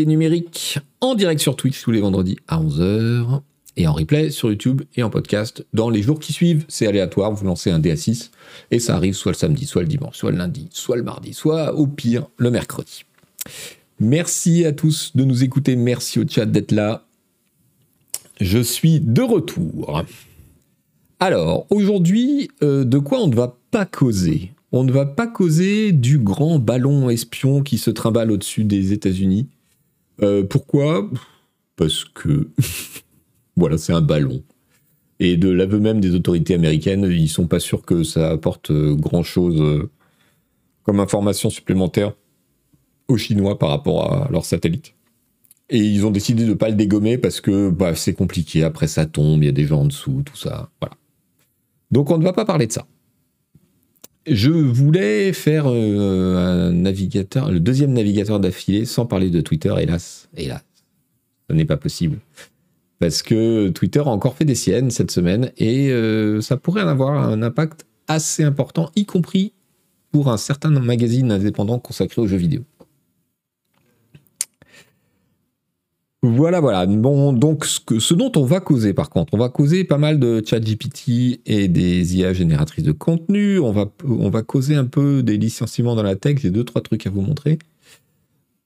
Numérique en direct sur Twitch tous les vendredis à 11h et en replay sur YouTube et en podcast dans les jours qui suivent. C'est aléatoire, vous lancez un DA6 et ça arrive soit le samedi, soit le dimanche, soit le lundi, soit le mardi, soit au pire le mercredi. Merci à tous de nous écouter, merci au chat d'être là. Je suis de retour. Alors, aujourd'hui, euh, de quoi on ne va pas causer? On ne va pas causer du grand ballon espion qui se trimballe au-dessus des États-Unis. Euh, pourquoi? Parce que, voilà, c'est un ballon. Et de l'aveu même des autorités américaines, ils sont pas sûrs que ça apporte euh, grand-chose comme information supplémentaire aux Chinois par rapport à leur satellite. Et ils ont décidé de ne pas le dégommer parce que bah, c'est compliqué. Après, ça tombe, il y a des gens en dessous, tout ça. Voilà. Donc, on ne va pas parler de ça. Je voulais faire euh, un navigateur, le deuxième navigateur d'affilée sans parler de Twitter, hélas. Hélas. Ce n'est pas possible. Parce que Twitter a encore fait des siennes cette semaine et euh, ça pourrait en avoir un impact assez important, y compris pour un certain magazine indépendant consacré aux jeux vidéo. Voilà, voilà. Bon, donc ce, dont on va causer par contre, on va causer pas mal de chat GPT et des IA génératrices de contenu. On va, on va causer un peu des licenciements dans la tech. J'ai deux, trois trucs à vous montrer.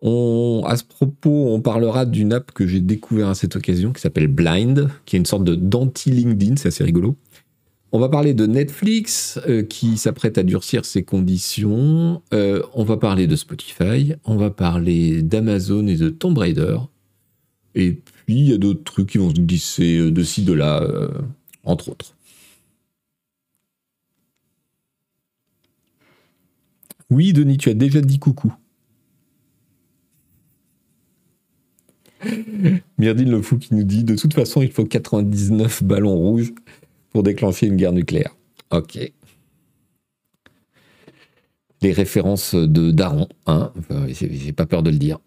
On, à ce propos, on parlera d'une app que j'ai découvert à cette occasion qui s'appelle Blind, qui est une sorte de d'anti-LinkedIn, c'est assez rigolo. On va parler de Netflix euh, qui s'apprête à durcir ses conditions. Euh, on va parler de Spotify. On va parler d'Amazon et de Tomb Raider. Et puis, il y a d'autres trucs qui vont se glisser euh, de ci, de là, euh, entre autres. Oui, Denis, tu as déjà dit coucou. Myrdine le fou qui nous dit de toute façon, il faut 99 ballons rouges pour déclencher une guerre nucléaire. Ok. Les références de Daron, hein, j'ai pas peur de le dire.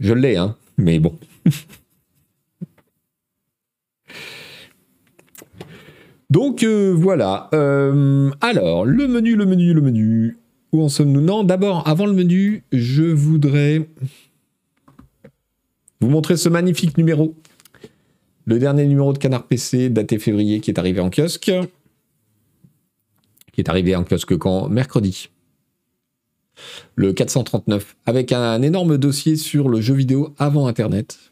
Je l'ai, hein, mais bon. Donc euh, voilà. Euh, alors, le menu, le menu, le menu. Où en sommes-nous? Non, d'abord, avant le menu, je voudrais vous montrer ce magnifique numéro. Le dernier numéro de Canard PC, daté février, qui est arrivé en kiosque. Qui est arrivé en kiosque quand? Mercredi. Le 439, avec un énorme dossier sur le jeu vidéo avant Internet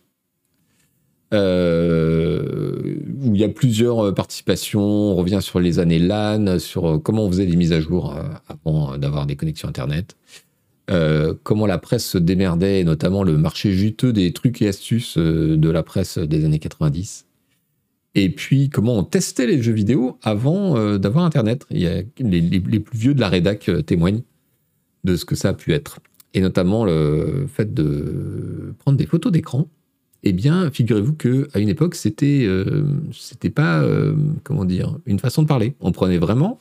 euh, où il y a plusieurs euh, participations. On revient sur les années LAN, sur euh, comment on faisait des mises à jour avant d'avoir des connexions Internet. comment la presse se démerdait, notamment le marché juteux des trucs et astuces de la presse des années 90. Et puis comment on testait les jeux vidéo avant d'avoir Internet. Il y a, les, les, plus vieux de la rédac témoignent de ce que ça a pu être. Et notamment le fait de prendre des photos d'écran eh bien, figurez-vous que à une époque, c'était euh, pas euh, comment dire une façon de parler. On prenait vraiment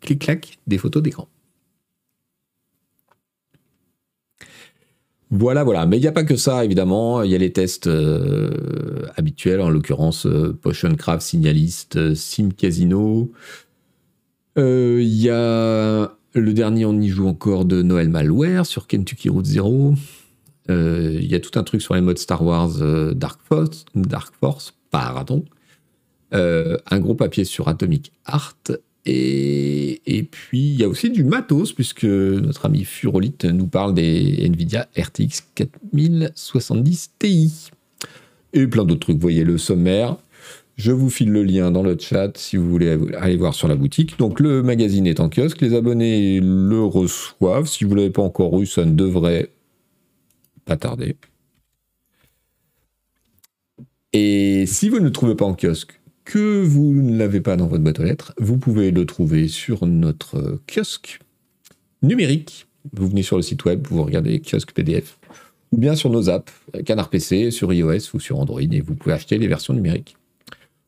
clic-clac des photos d'écran. Voilà, voilà. Mais il n'y a pas que ça, évidemment. Il y a les tests euh, habituels, en l'occurrence Potion Craft, Signalist, Sim Casino. Il y a le dernier, on y joue encore de Noël Malware sur Kentucky Route Zero. Euh, il y a tout un truc sur les modes Star Wars euh, Dark Force, Dark Force pardon. Euh, un gros papier sur Atomic Art. Et, puis, il y a aussi du matos, puisque notre ami Furolite nous parle des Nvidia RTX 4070 Ti. Et plein d'autres trucs. Voyez le sommaire. Je vous file le lien dans le chat si vous voulez aller voir sur la boutique. Donc le magazine est en kiosque, les abonnés le reçoivent. Si vous ne l'avez pas encore eu, ça ne devrait pas. Et si vous ne le trouvez pas en kiosque, que vous ne l'avez pas dans votre boîte aux lettres, vous pouvez le trouver sur notre kiosque numérique. Vous venez sur le site web, vous regardez kiosque PDF, ou bien sur nos apps, Canard PC, sur iOS ou sur Android, et vous pouvez acheter les versions numériques.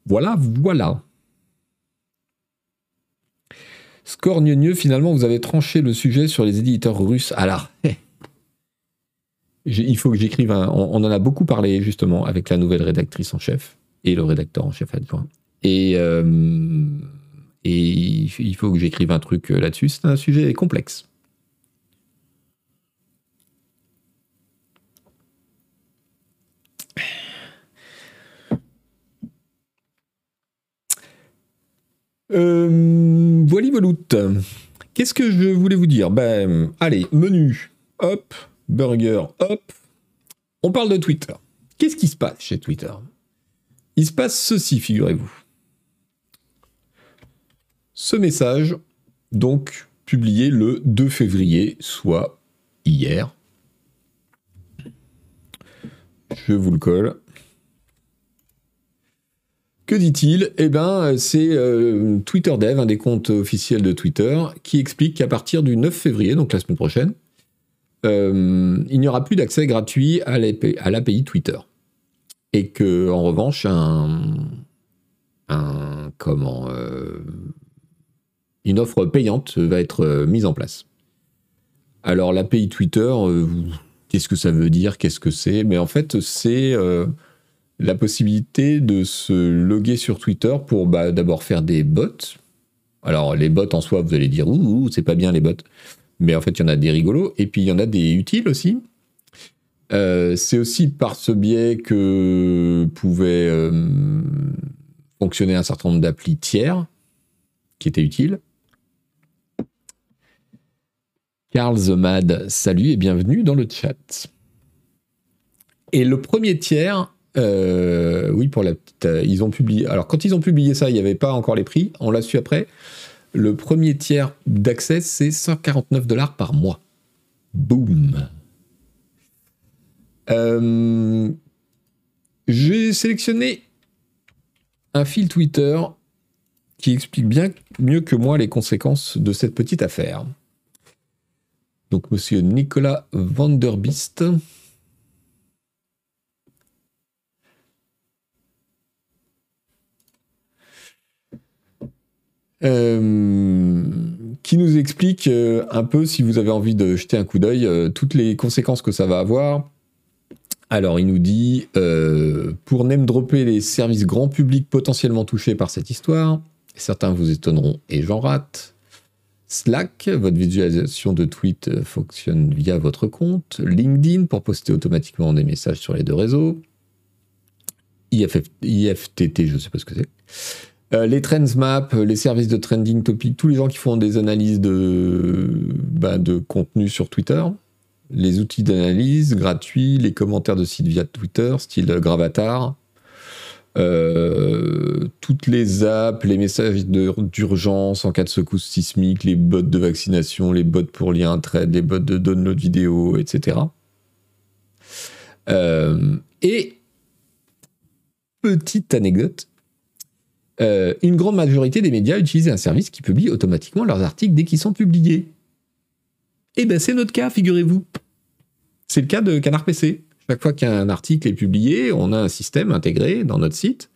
Voilà, voilà. Score finalement, vous avez tranché le sujet sur les éditeurs russes. Alors, il faut que j'écrive un. On, en a beaucoup parlé justement avec la nouvelle rédactrice en chef et le rédacteur en chef adjoint. Et, euh, il faut que j'écrive un truc euh, là-dessus. C'est un sujet complexe. Euh, voilà, Qu'est-ce que je voulais vous dire? Ben, allez, menu. Hop, burger, hop. On parle de Twitter. Qu'est-ce qui se passe chez Twitter? Il se passe ceci, figurez-vous. Ce message, donc, publié le 2 février, soit hier. Je vous le colle. Que dit-il? Eh bien, c'est euh, Twitter Dev, un des comptes officiels de Twitter, qui explique qu'à partir du 9 février, donc la semaine prochaine, euh, il n'y aura plus d'accès gratuit à l'API Twitter. Et que, en revanche, euh, une offre payante va être mise en place. Alors, l'API Twitter, qu'est-ce que ça veut dire? Qu'est-ce que c'est? Mais en fait, c'est la possibilité de se loguer sur Twitter pour bah, d'abord faire des bots. Alors les bots en soi, vous allez dire ouh, c'est pas bien les bots, mais en fait il y en a des rigolos et puis il y en a des utiles aussi. Euh, c'est aussi par ce biais que pouvaient euh, fonctionner un certain nombre d'applis tiers qui étaient utiles. Carl the Mad, salut et bienvenue dans le chat. Et le premier tiers, euh, oui, pour la petite. Ils ont publié. Alors, quand ils ont publié ça, il n'y avait pas encore les prix. On l'a su après. Le premier tiers d'accès, c'est 149 dollars par mois. Boum. Euh, j'ai sélectionné un fil Twitter qui explique bien mieux que moi les conséquences de cette petite affaire. Donc, monsieur Nicolas Vanderbist. Euh, qui nous explique euh, un peu, si vous avez envie de jeter un coup d'œil, euh, toutes les conséquences que ça va avoir. Alors, il nous dit, pour name dropper les services grand public potentiellement touchés par cette histoire, certains vous étonneront et j'en rate. Slack, votre visualisation de tweets fonctionne via votre compte. LinkedIn, pour poster automatiquement des messages sur les deux réseaux. IFTT, je ne sais pas ce que c'est. Euh, les trends map, les services de trending topic, tous les gens qui font des analyses de, bah, de contenu sur Twitter, les outils d'analyse gratuits, les commentaires de sites via Twitter, style Gravatar, euh, toutes les apps, les messages d'urgence en cas de secousse sismique, les bots de vaccination, les bots pour lien trade, les bots de download vidéo, etc. Euh, et petite anecdote, euh, une grande majorité des médias utilisent un service qui publie automatiquement leurs articles dès qu'ils sont publiés. Eh ben c'est notre cas, figurez-vous. C'est le cas de Canard PC. Chaque fois qu'un article est publié, on a un système intégré dans notre site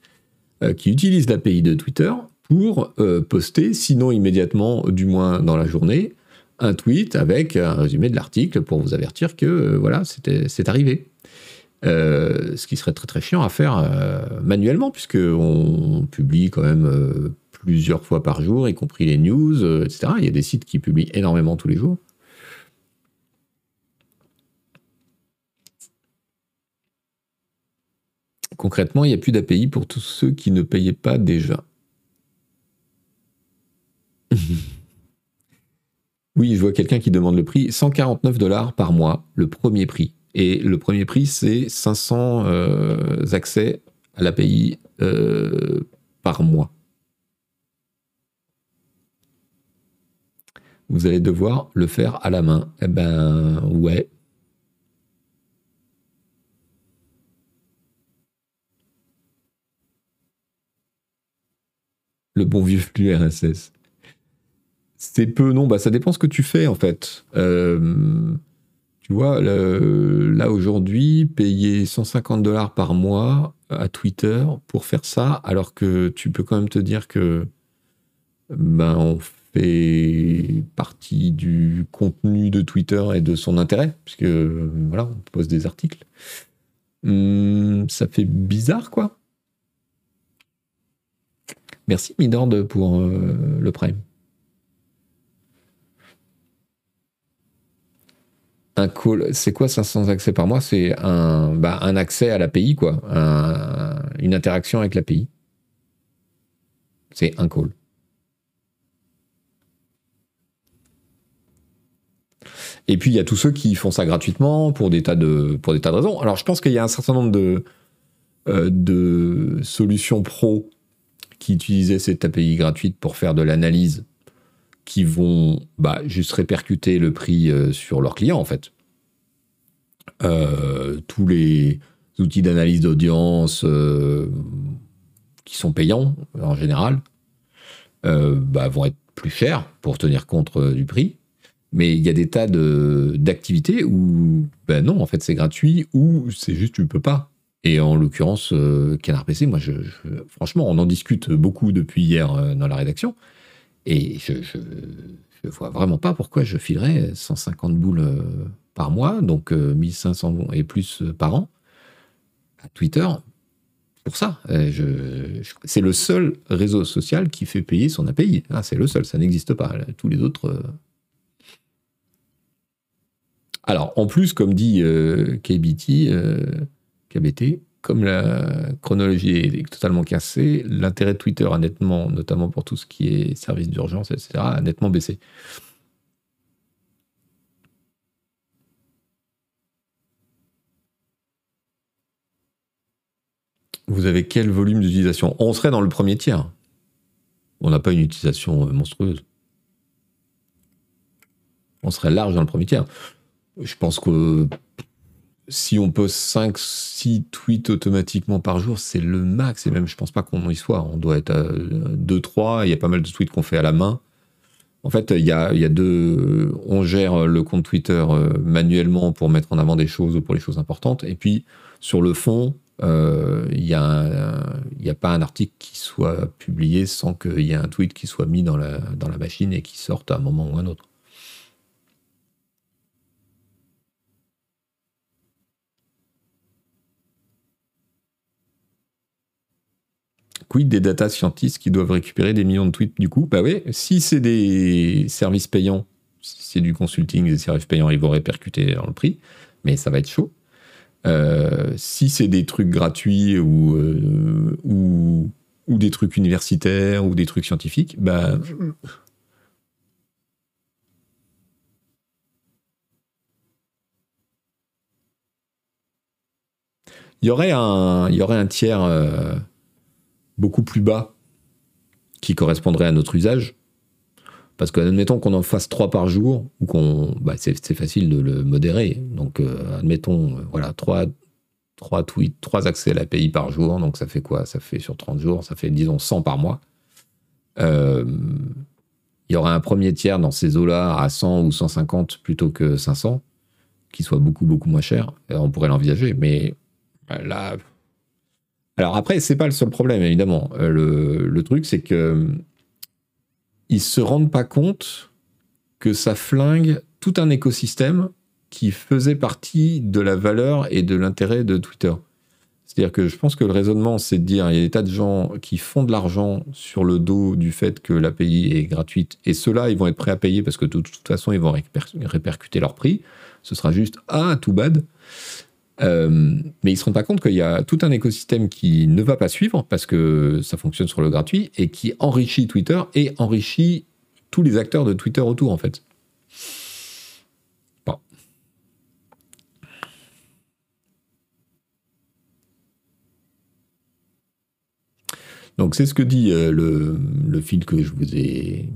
euh, qui utilise l'API de Twitter pour euh, poster, sinon immédiatement, du moins dans la journée, un tweet avec un résumé de l'article pour vous avertir que voilà, c'est arrivé. Euh, ce qui serait très chiant à faire euh, manuellement, puisqu'on publie quand même euh, plusieurs fois par jour, y compris les news, etc. Il y a des sites qui publient énormément tous les jours. Concrètement, il n'y a plus d'API pour tous ceux qui ne payaient pas déjà. oui, je vois quelqu'un qui demande le prix. 149 dollars par mois, le premier prix. Et le premier prix, c'est 500 euh, accès à l'API euh, par mois. Vous allez devoir le faire à la main. Eh ben, ouais. Le bon vieux flux RSS. C'est peu, non, bah ça dépend ce que tu fais en fait. Euh, tu vois, là aujourd'hui, payer 150 dollars par mois à Twitter pour faire ça, alors que tu peux quand même te dire que ben, on fait partie du contenu de Twitter et de son intérêt, puisque voilà, on pose des articles. Hum, ça fait bizarre, quoi. Merci Midord pour euh, le prime. un call, c'est quoi 500 accès par mois? C'est un, bah, accès à l'API, quoi. Une interaction avec l'API. C'est un call. Et puis il y a tous ceux qui font ça gratuitement pour des tas de, raisons. Alors je pense qu'il y a un certain nombre de, euh, de solutions pro qui utilisaient cette API gratuite pour faire de l'analyse qui vont bah, juste répercuter le prix euh, sur leurs clients en fait. Euh, tous les outils d'analyse d'audience qui sont payants en général bah, vont être plus chers pour tenir compte du prix. Mais il y a des tas d'activités où, ben non, en fait, c'est gratuit ou c'est juste tu ne peux pas. Et en l'occurrence, euh, Canard PC, moi, je, franchement, on en discute beaucoup depuis hier euh, dans la rédaction. Et je, ne vois vraiment pas pourquoi je filerais 150 boules euh, par mois, donc 1500 et plus par an, à Twitter pour ça. c'est le seul réseau social qui fait payer son API. Ah, c'est le seul, ça n'existe pas. Tous les autres alors, en plus, comme dit euh, KBT, euh, KBT, comme la chronologie est totalement cassée, l'intérêt de Twitter a nettement, notamment pour tout ce qui est service d'urgence, etc., a nettement baissé. Vous avez quel volume d'utilisation? On serait dans le premier tiers. On n'a pas une utilisation euh, monstrueuse. On serait large dans le premier tiers. Je pense que si on pose 5-6 tweets automatiquement par jour, c'est le max. Et même, je pense pas qu'on y soit. On doit être à 2-3. Il y a pas mal de tweets qu'on fait à la main. En fait, il y a, deux. On gère le compte Twitter euh, manuellement pour mettre en avant des choses ou pour les choses importantes. Et puis, sur le fond, euh, il n'y a, a, pas un article qui soit publié sans qu'il y ait un tweet qui soit mis dans la, dans la machine et qui sorte à un moment ou un autre. Quid des data scientists qui doivent récupérer des millions de tweets du coup? Bah oui, si c'est des services payants, si c'est du consulting, des services payants, ils vont répercuter dans le prix, mais ça va être chaud. Euh, si c'est des trucs gratuits ou, euh, ou, ou, des trucs universitaires ou des trucs scientifiques, bah. Il y aurait un, il y aurait un tiers. Euh, beaucoup plus bas qui correspondrait à notre usage. Parce que, admettons qu'on en fasse trois par jour, ou qu'on. Bah, c'est facile de le modérer. Donc, euh, admettons, euh, voilà, trois, trois tweets, trois accès à l'API par jour. Donc, ça fait quoi? Ça fait sur 30 jours, ça fait, disons, 100 par mois. Euh, il y aurait un premier tiers dans ces eaux-là à 100 ou 150 plutôt que 500, qui soit beaucoup, beaucoup moins cher. on pourrait l'envisager. Mais là, alors après, c'est pas le seul problème, évidemment. Euh, le, truc, c'est que ils se rendent pas compte que ça flingue tout un écosystème qui faisait partie de la valeur et de l'intérêt de Twitter. C'est-à-dire que je pense que le raisonnement, c'est de dire il y a des tas de gens qui font de l'argent sur le dos du fait que l'API est gratuite, et ceux-là, ils vont être prêts à payer parce que de toute façon, ils vont répercuter leur prix. Ce sera juste ah, tout bad. Euh, mais ils ne se rendent pas compte qu'il y a tout un écosystème qui ne va pas suivre parce que ça fonctionne sur le gratuit et qui enrichit Twitter et enrichit tous les acteurs de Twitter autour en fait. Donc c'est ce que dit euh, le fil que je vous ai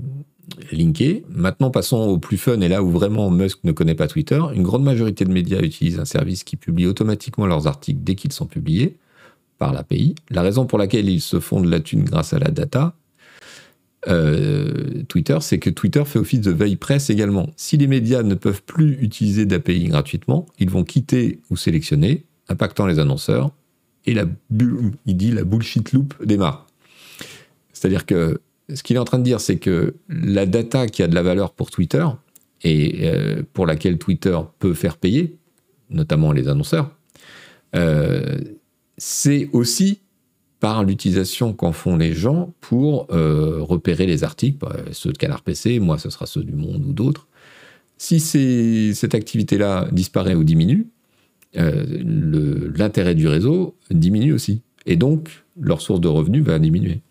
linké. Maintenant, passons au plus fun et là où vraiment Musk ne connaît pas Twitter. Une grande majorité de médias utilisent un service qui publie automatiquement leurs articles dès qu'ils sont publiés par l'API. La raison pour laquelle ils se font de la thune grâce à la data, euh, Twitter, c'est que Twitter fait office de veille presse également. Si les médias ne peuvent plus utiliser d'API gratuitement, ils vont quitter ou sélectionner, impactant les annonceurs, et la, il dit la bullshit loop démarre. C'est-à-dire que ce qu'il est en train de dire, c'est que la data qui a de la valeur pour Twitter et euh, pour laquelle Twitter peut faire payer, notamment les annonceurs, euh, c'est aussi par l'utilisation qu'en font les gens pour euh, repérer les articles, bah, ceux de Canard PC, moi ce sera ceux du Monde ou d'autres. Si cette activité-là disparaît ou diminue, l'intérêt du réseau diminue aussi. Et donc, leur source de revenus va diminuer.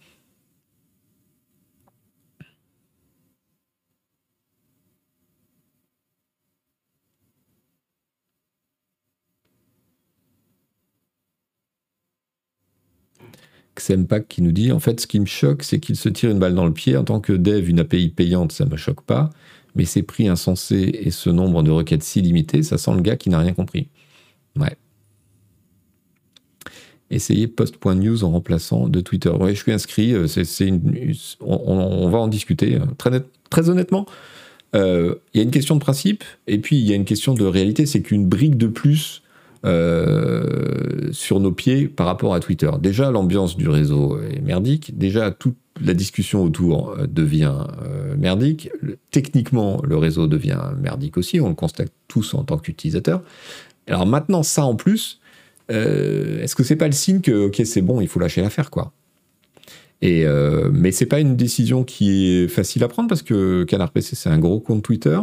Xempak qui nous dit en fait, ce qui me choque, c'est qu'il se tire une balle dans le pied. En tant que dev, une API payante, ça me choque pas. Mais ces prix insensés et ce nombre de requêtes si limité, ça sent le gars qui n'a rien compris. Ouais. Essayez post.news en remplaçant de Twitter. Ouais, je suis inscrit. Euh, c'est, on, va en discuter. Euh, très, très honnêtement, euh, il y a une question de principe et puis il y a une question de réalité. C'est qu'une brique de plus euh, sur nos pieds par rapport à Twitter. Déjà, l'ambiance du réseau est merdique. Déjà, toute la discussion autour euh, devient euh, merdique. Techniquement, le réseau devient merdique aussi. On le constate tous en tant qu'utilisateurs. Alors maintenant, ça en plus, est-ce que c'est pas le signe que ok c'est bon, il faut lâcher l'affaire quoi? Et mais c'est pas une décision qui est facile à prendre parce que Canard PC c'est un gros compte Twitter.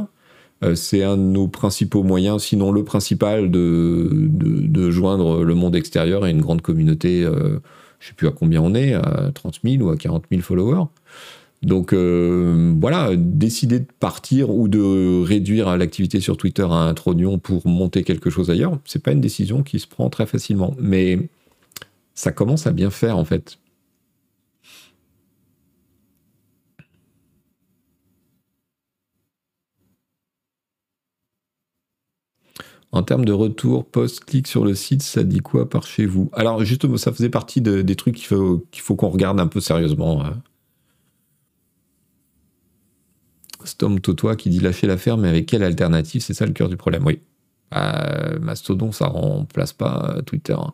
Euh, c'est un de nos principaux moyens, sinon le principal, de, de, joindre le monde extérieur et une grande communauté. Euh, je ne sais plus à combien on est, à 30 000 ou à 40 000 followers. Donc euh, voilà, décider de partir ou de réduire l'activité sur Twitter à un trognon pour monter quelque chose ailleurs, c'est pas une décision qui se prend très facilement. Mais ça commence à bien faire en fait. En termes de retour post-clic sur le site, ça dit quoi par chez vous? Alors justement, ça faisait partie des trucs qu'il faut qu'on regarde un peu sérieusement. Hein. Stom Totois qui dit lâcher l'affaire, mais avec quelle alternative? C'est ça le cœur du problème. Oui. Bah, Mastodon, ça remplace pas Twitter. Hein.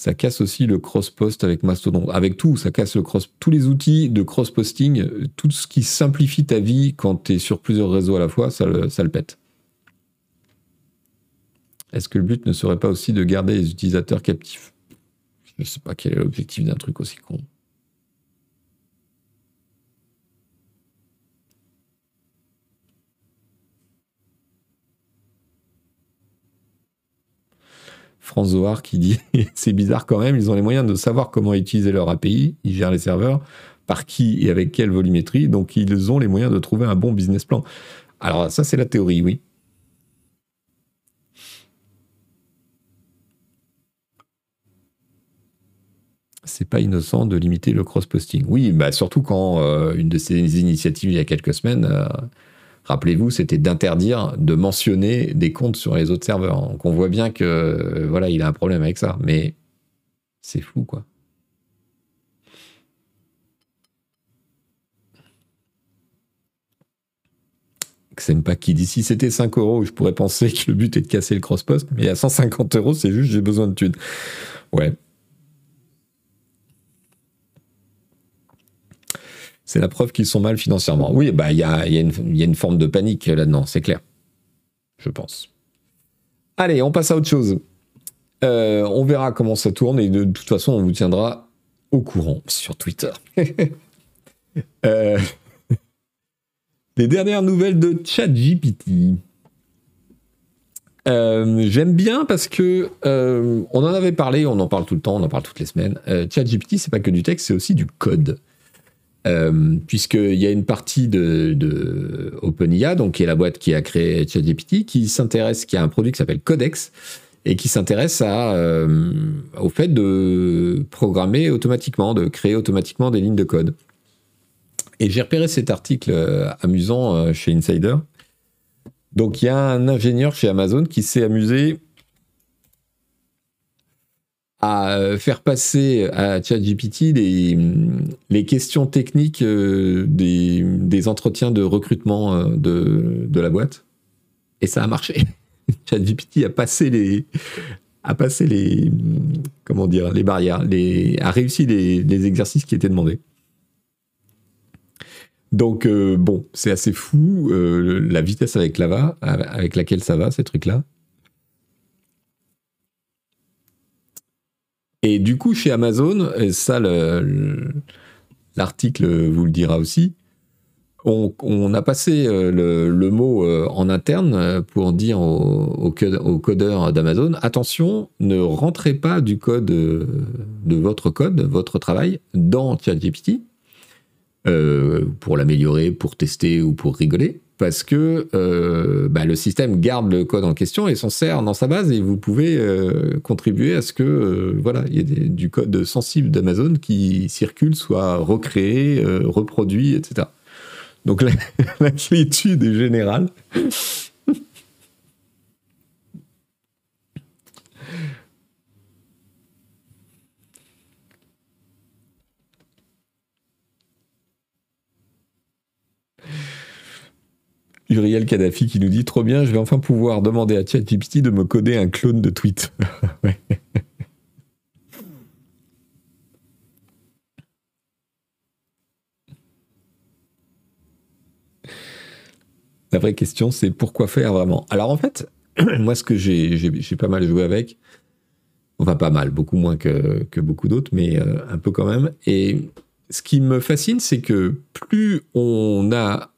Ça casse aussi le cross-post avec Mastodon. Avec tout, ça casse le cross, tous les outils de cross-posting, tout ce qui simplifie ta vie quand tu es sur plusieurs réseaux à la fois, ça le, ça le pète. Est-ce que le but ne serait pas aussi de garder les utilisateurs captifs? Je ne sais pas quel est l'objectif d'un truc aussi con. France Zohar qui dit c'est bizarre quand même, ils ont les moyens de savoir comment utiliser leur API, ils gèrent les serveurs, par qui et avec quelle volumétrie, donc ils ont les moyens de trouver un bon business plan. Alors ça c'est la théorie, oui. c'est pas innocent de limiter le cross-posting. Oui, bah surtout quand euh, une de ces initiatives il y a quelques semaines euh, rappelez-vous, c'était d'interdire de mentionner des comptes sur les autres serveurs. Donc on voit bien que euh, voilà, il a un problème avec ça, mais c'est fou quoi. Pas qui dit si c'était 5 euros, je pourrais penser que le but est de casser le cross-post, mais à 150 euros, c'est juste j'ai besoin de thunes. Ouais, c'est la preuve qu'ils sont mal financièrement. Oui, bah il y a, une forme de panique là-dedans, c'est clair. Je pense. Allez, on passe à autre chose. Euh, on verra comment ça tourne et de, toute façon, on vous tiendra au courant sur Twitter. euh, les dernières nouvelles de ChatGPT. Euh, J'aime bien parce que on en avait parlé, on en parle tout le temps, on en parle toutes les semaines. ChatGPT, c'est pas que du texte, c'est aussi du code. Euh, puisqu'il y a une partie de, OpenIA, donc qui est la boîte qui a créé ChatGPT, qui s'intéresse, qui a un produit qui s'appelle Codex, et qui s'intéresse euh, au fait de programmer automatiquement, de créer automatiquement des lignes de code. Et j'ai repéré cet article euh, amusant chez Insider. Donc il y a un ingénieur chez Amazon qui s'est amusé à euh, faire passer à ChatGPT les, questions techniques euh, des, entretiens de recrutement euh, de, la boîte. Et ça a marché. ChatGPT a passé les a passé les comment dire les barrières, a réussi les, exercices qui étaient demandés. Donc bon, c'est assez fou la vitesse avec, la avec laquelle ça va ces trucs-là. Et du coup, chez Amazon, et ça, l'article vous le dira aussi, on, a passé euh, le, mot euh, en interne euh, pour dire aux, codeurs d'Amazon attention, ne rentrez pas du code de votre code, votre travail, dans ChatGPT pour l'améliorer, pour tester ou pour rigoler. Parce que euh, bah, le système garde le code en question et s'en sert dans sa base et vous pouvez euh, contribuer à ce que euh, voilà il y ait du code sensible d'Amazon qui circule, soit recréé, reproduit, etc. Donc l'inquiétude est générale. Uriel Kadhafi qui nous dit trop bien, je vais enfin pouvoir demander à ChatGPT de me coder un clone de tweet. La vraie question, c'est pourquoi faire vraiment? Alors en fait, moi, ce que j'ai pas mal joué avec, enfin pas mal, beaucoup moins que, beaucoup d'autres, mais euh, un peu quand même. Et ce qui me fascine, c'est que plus on a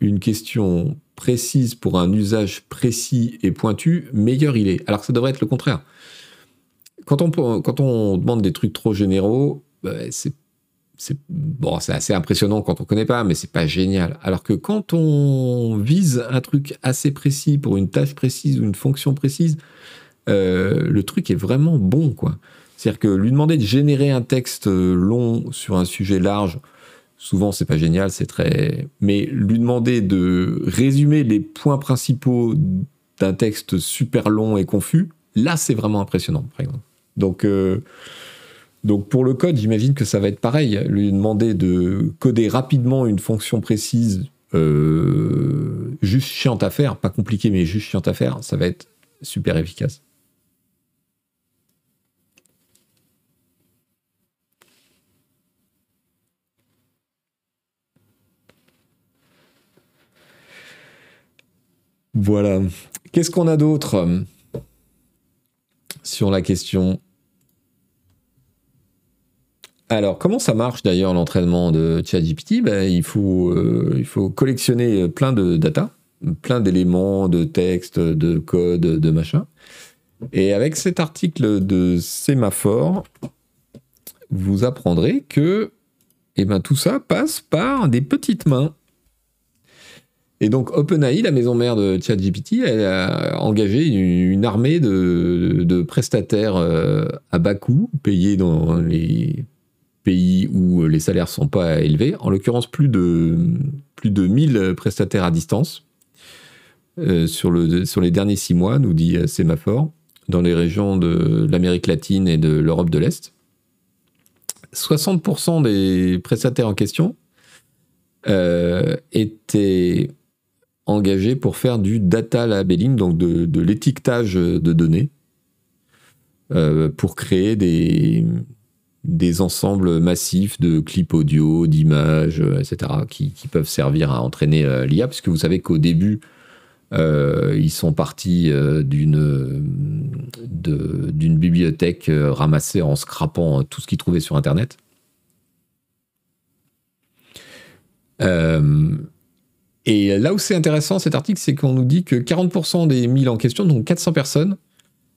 une question précise pour un usage précis et pointu, meilleur il est. Alors que ça devrait être le contraire. Quand on, demande des trucs trop généraux, bah, c'est bon, c'est assez impressionnant quand on connaît pas, mais c'est pas génial. Alors que quand on vise un truc assez précis pour une tâche précise ou une fonction précise, euh, le truc est vraiment bon, quoi. C'est-à-dire que lui demander de générer un texte long sur un sujet large, Souvent, c'est pas génial, c'est très. Mais lui demander de résumer les points principaux d'un texte super long et confus, là, c'est vraiment impressionnant, par exemple. Donc, euh, donc pour le code, j'imagine que ça va être pareil. Lui demander de coder rapidement une fonction précise, euh, juste chiante à faire, pas compliqué, mais juste chiante à faire, ça va être super efficace. Voilà. Qu'est-ce qu'on a d'autre euh, sur la question? Alors, comment ça marche d'ailleurs l'entraînement de ChatGPT? Ben, il, faut, euh, il faut collectionner plein de data, plein d'éléments, de textes, de code, de machin. Et avec cet article de Sémaphore, vous apprendrez que eh ben, tout ça passe par des petites mains. Et donc OpenAI, la maison mère de ChatGPT, elle a engagé une, armée de, prestataires euh, à bas coût, payés dans les pays où les salaires sont pas élevés. En l'occurrence, plus de, plus de 1000 prestataires à distance euh, sur, le, sur les derniers six mois, nous dit Sémaphore, dans les régions de l'Amérique latine et de l'Europe de l'Est. 60% des prestataires en question euh, étaient engagé pour faire du data labeling, donc de, l'étiquetage de données, euh, pour créer des, des ensembles massifs de clips audio, d'images, etc., qui, peuvent servir à entraîner euh, l'IA, puisque vous savez qu'au début, euh, ils sont partis d'une bibliothèque ramassée en scrapant tout ce qu'ils trouvaient sur Internet. Et là où c'est intéressant, cet article, c'est qu'on nous dit que 40% des 1000 en question, donc 400 personnes,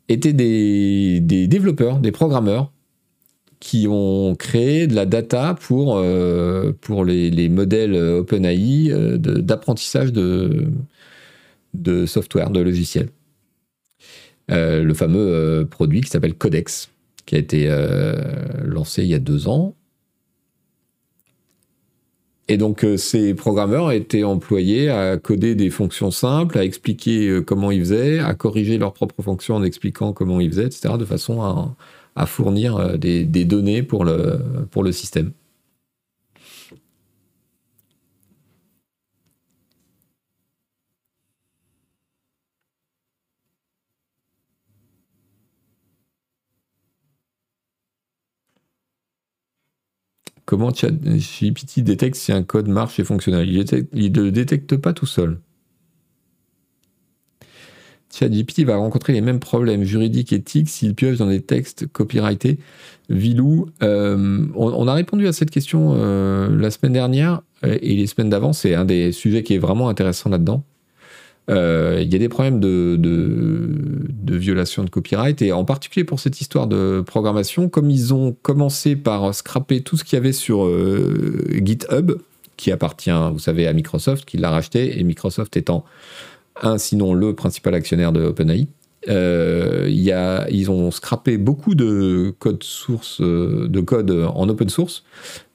étaient des, développeurs, des programmeurs, qui ont créé de la data pour, euh, pour les, modèles OpenAI euh, d'apprentissage de, de, software, de logiciels. Euh, le fameux produit qui s'appelle Codex, qui a été lancé il y a deux ans et donc euh, ces programmeurs étaient employés à coder des fonctions simples, à expliquer euh, comment ils faisaient, à corriger leurs propres fonctions en expliquant comment ils faisaient, etc., de façon à, fournir euh, des, données pour le, pour le système. Comment ChatGPT détecte si un code marche et fonctionnel Il ne le détecte pas tout seul. ChatGPT va rencontrer les mêmes problèmes juridiques et éthiques s'il pioche dans des textes copyrightés. Vilou, euh, on, a répondu à cette question euh, la semaine dernière et les semaines d'avant. C'est un des sujets qui est vraiment intéressant là-dedans. Euh, il y a des problèmes de, violation de copyright, et en particulier pour cette histoire de programmation, comme ils ont commencé par scraper tout ce qu'il y avait sur euh, GitHub, qui appartient, vous savez, à Microsoft, qui l'a racheté, et Microsoft étant un, sinon le principal actionnaire de OpenAI. Euh, ils ont scrappé beaucoup de code source, de code en open source,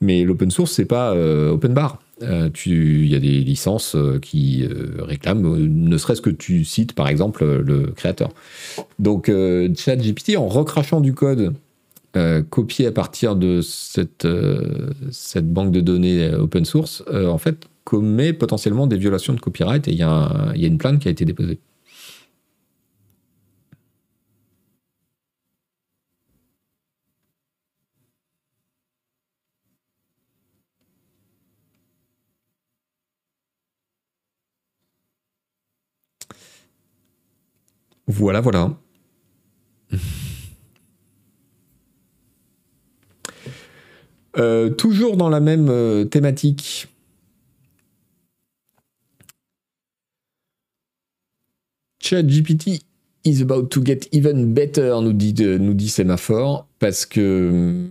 mais l'open source c'est pas open bar. Euh, il y a des licences qui réclament, ne serait-ce que tu cites par exemple le créateur. Donc ChatGPT en recrachant du code copié à partir de cette, banque de données open source, en fait commet potentiellement des violations de copyright et il y, a une plainte qui a été déposée. Voilà, voilà. Euh, toujours dans la même euh, thématique. ChatGPT is about to get even better, nous dit, nous dit Sémaphore, parce que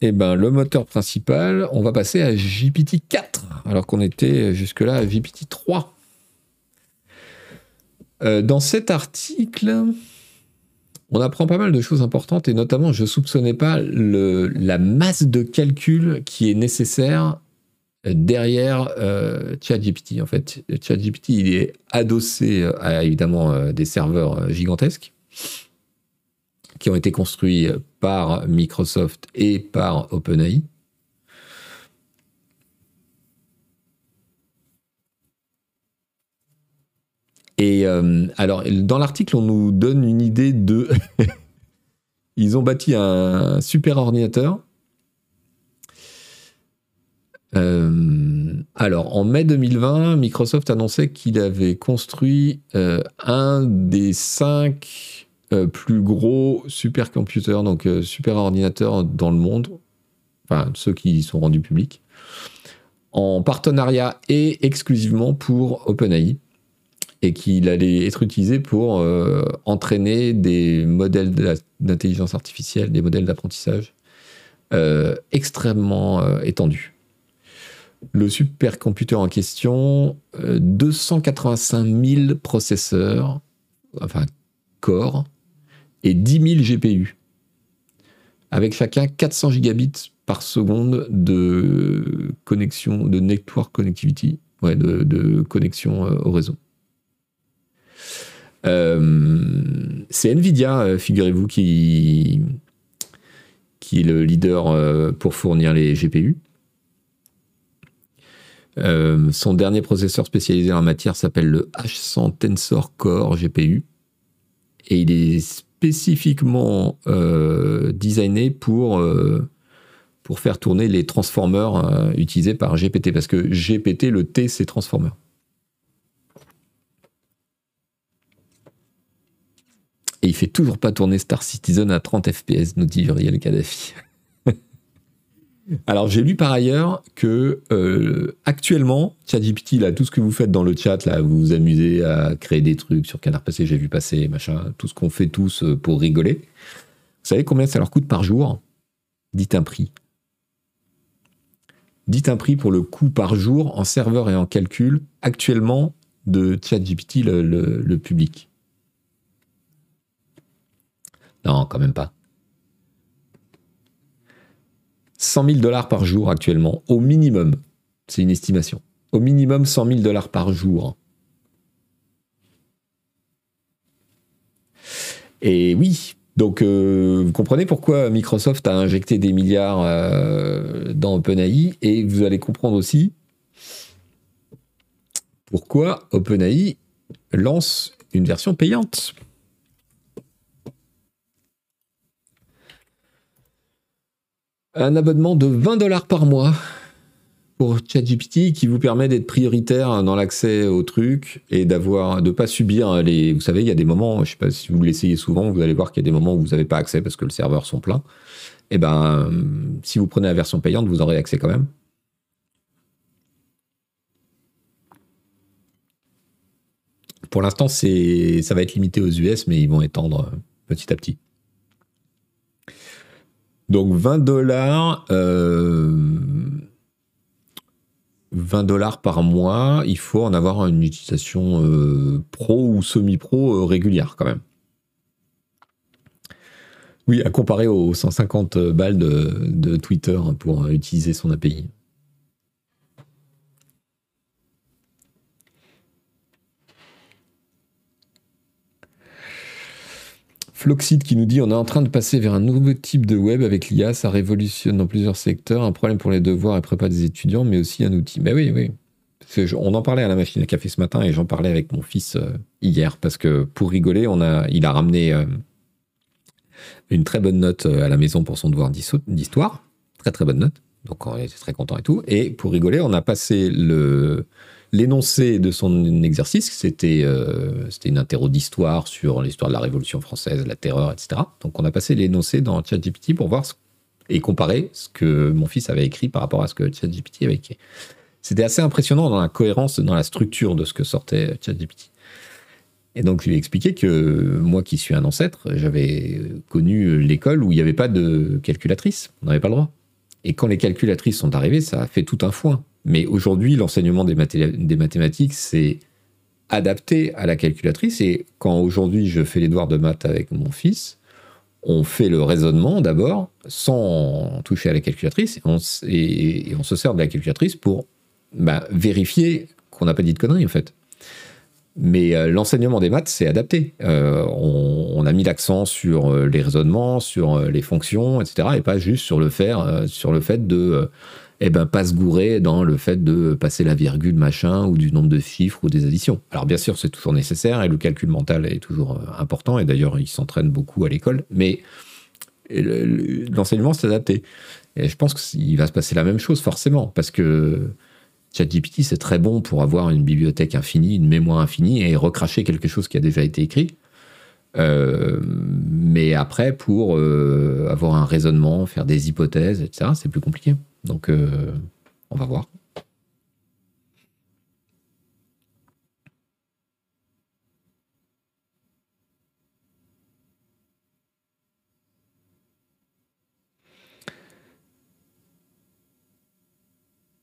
eh ben, le moteur principal, on va passer à GPT 4, alors qu'on était jusque-là à GPT 3. Euh, dans cet article, on apprend pas mal de choses importantes et notamment, je soupçonnais pas la masse de calcul qui est nécessaire derrière euh, ChatGPT. En fait, ChatGPT, est adossé à évidemment euh, des serveurs gigantesques qui ont été construits par Microsoft et par OpenAI. Et euh, alors, dans l'article, on nous donne une idée de. Ils ont bâti un super ordinateur. Euh, alors, en mai 2020, Microsoft annonçait qu'il avait construit euh, un des cinq plus gros supercomputers, donc super ordinateurs dans le monde, enfin ceux qui sont rendus publics, en partenariat et exclusivement pour OpenAI et qu'il allait être utilisé pour euh, entraîner des modèles d'intelligence artificielle, des modèles d'apprentissage euh, extrêmement euh, étendus. Le supercomputer en question, 285 000 processeurs, enfin corps, et 10 000 GPU, avec chacun 400 gigabits par seconde de connexion, de network connectivity, de connexion au réseau. Euh, c'est Nvidia, euh, figurez-vous, qui, qui est le leader euh, pour fournir les GPU. son dernier processeur spécialisé en matière s'appelle le H100 Tensor Core GPU. Et il est spécifiquement designé pour, pour faire tourner les transformers utilisés par GPT. Parce que GPT, le T, c'est transformer. Et il fait toujours pas tourner Star Citizen à 30 FPS, nous dit Uriel Kadhafi. Alors j'ai lu par ailleurs que euh, actuellement, ChatGPT, là, tout ce que vous faites dans le chat, vous vous amusez à créer des trucs sur Canard Passé, j'ai vu passer, machin, tout ce qu'on fait tous euh, pour rigoler. Vous savez combien ça leur coûte par jour? Dites un prix. Dites un prix pour le coût par jour en serveur et en calcul actuellement de ChatGPT, le public. Non, quand même pas. 100 000 dollars par jour actuellement, au minimum. C'est une estimation. Au minimum 100 000 dollars par jour. Et oui, donc euh, vous comprenez pourquoi Microsoft a injecté des milliards euh, dans OpenAI et vous allez comprendre aussi pourquoi OpenAI lance une version payante. Un abonnement de 20 dollars par mois pour ChatGPT qui vous permet d'être prioritaire dans l'accès au truc et d'avoir de pas subir les vous savez il y a des moments je sais pas si vous l'essayez souvent vous allez voir qu'il y a des moments où vous n'avez pas accès parce que le serveur sont pleins. Et eh ben si vous prenez la version payante vous aurez accès quand même. Pour l'instant c'est ça va être limité aux US mais ils vont étendre petit à petit donc 20 dollars. Euh, 20 dollars par mois, il faut en avoir une utilisation euh, pro ou semi-pro euh, régulière quand même. Oui, à comparer aux 150 balles de, Twitter pour utiliser son API. Floxit qui nous dit on est en train de passer vers un nouveau type de web avec l'IA, ça révolutionne dans plusieurs secteurs, un problème pour les devoirs et prépa des étudiants, mais aussi un outil. Mais oui, oui. on en parlait à la machine à café ce matin et j'en parlais avec mon fils euh, hier parce que pour rigoler, il a ramené euh, une très bonne note euh, à la maison pour son devoir d'histoire. Très très bonne note. Donc on était très content et tout. Et pour rigoler, on a passé le l'énoncé de son exercice, c'était euh, c'était une interro d'histoire sur l'histoire de la Révolution française, la terreur, etc. Donc on a passé l'énoncé dans ChatGPT pour voir et comparer ce que mon fils avait écrit par rapport à ce que ChatGPT avait écrit. C'était assez impressionnant dans la cohérence, dans la structure de ce que sortait ChatGPT. Et donc, je lui ai expliqué que moi, qui suis un ancêtre, j'avais connu l'école où il n'y avait pas de calculatrice. On n'avait pas le droit. Et quand les calculatrices sont arrivées, ça a fait tout un foin. Mais aujourd'hui, l'enseignement des, mathématiques, c'est adapté à la calculatrice. Et quand aujourd'hui, je fais les devoirs de maths avec mon fils, on fait le raisonnement d'abord sans toucher à la calculatrice et on, se sert de la calculatrice pour bah, vérifier qu'on n'a pas dit de conneries en fait. Mais euh, l'enseignement des maths, c'est adapté. Euh, on, a mis l'accent sur euh, les raisonnements, sur les fonctions, etc., et pas juste sur le faire, sur le fait de, eh ben, pas se gourer dans le fait de passer la virgule machin ou du nombre de chiffres ou des additions. Alors bien sûr, c'est toujours nécessaire et le calcul mental est toujours important. Et d'ailleurs, ils s'entraînent beaucoup à l'école, mais l'enseignement, c'est adapté. Et je pense qu'il va se passer la même chose forcément, parce que ChatGPT, c'est très bon pour avoir une bibliothèque infinie, une mémoire infinie et recracher quelque chose qui a déjà été écrit. Euh, mais après, pour euh, avoir un raisonnement, faire des hypothèses, etc., c'est plus compliqué. Donc, euh, on va voir.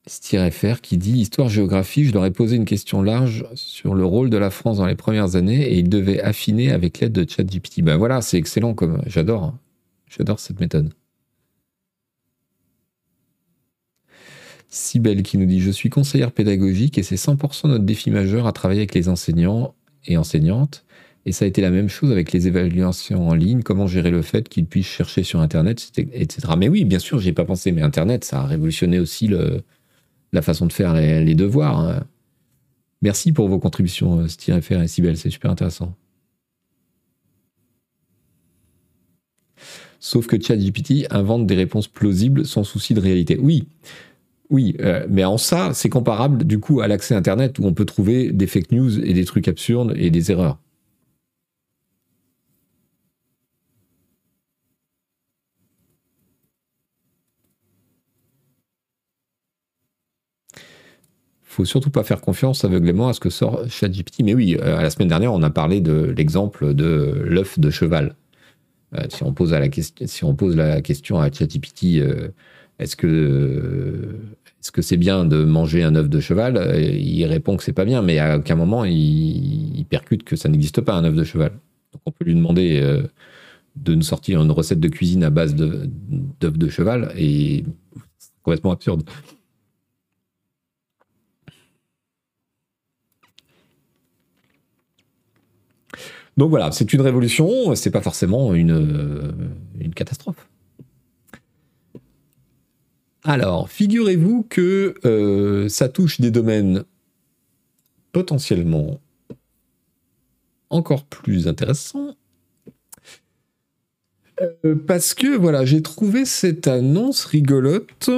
FR qui dit Histoire-géographie, je leur ai posé une question large sur le rôle de la France dans les premières années et ils devaient affiner avec l'aide de ChatGPT. Ben voilà, c'est excellent comme. J'adore. Hein. J'adore cette méthode. Sibelle qui nous dit Je suis conseillère pédagogique et c'est 100% notre défi majeur à travailler avec les enseignants et enseignantes. Et ça a été la même chose avec les évaluations en ligne, comment gérer le fait qu'ils puissent chercher sur Internet, etc. Mais oui, bien sûr, j'ai pas pensé, mais Internet, ça a révolutionné aussi le, la façon de faire les, devoirs. Hein. Merci pour vos contributions, euh, StirFR et Sibel, c'est super intéressant. Sauf que ChatGPT invente des réponses plausibles sans souci de réalité. Oui, oui, euh, mais en ça, c'est comparable du coup à l'accès Internet où on peut trouver des fake news et des trucs absurdes et des erreurs. Faut surtout pas faire confiance aveuglément à ce que sort ChatGPT. Mais oui, euh, la semaine dernière, on a parlé de l'exemple de l'œuf de cheval. Euh, si, on pose la si on pose la question à ChatGPT, euh, est-ce que est-ce que c'est bien de manger un œuf de cheval Il répond que c'est pas bien, mais à aucun moment il, percute que ça n'existe pas un œuf de cheval. On peut lui demander de nous sortir une recette de cuisine à base d'œuf de cheval et complètement absurde. Donc voilà, c'est une révolution, c'est pas forcément une, catastrophe. Alors, figurez-vous que euh, ça touche des domaines potentiellement encore plus intéressants. Euh, parce que voilà, j'ai trouvé cette annonce rigolote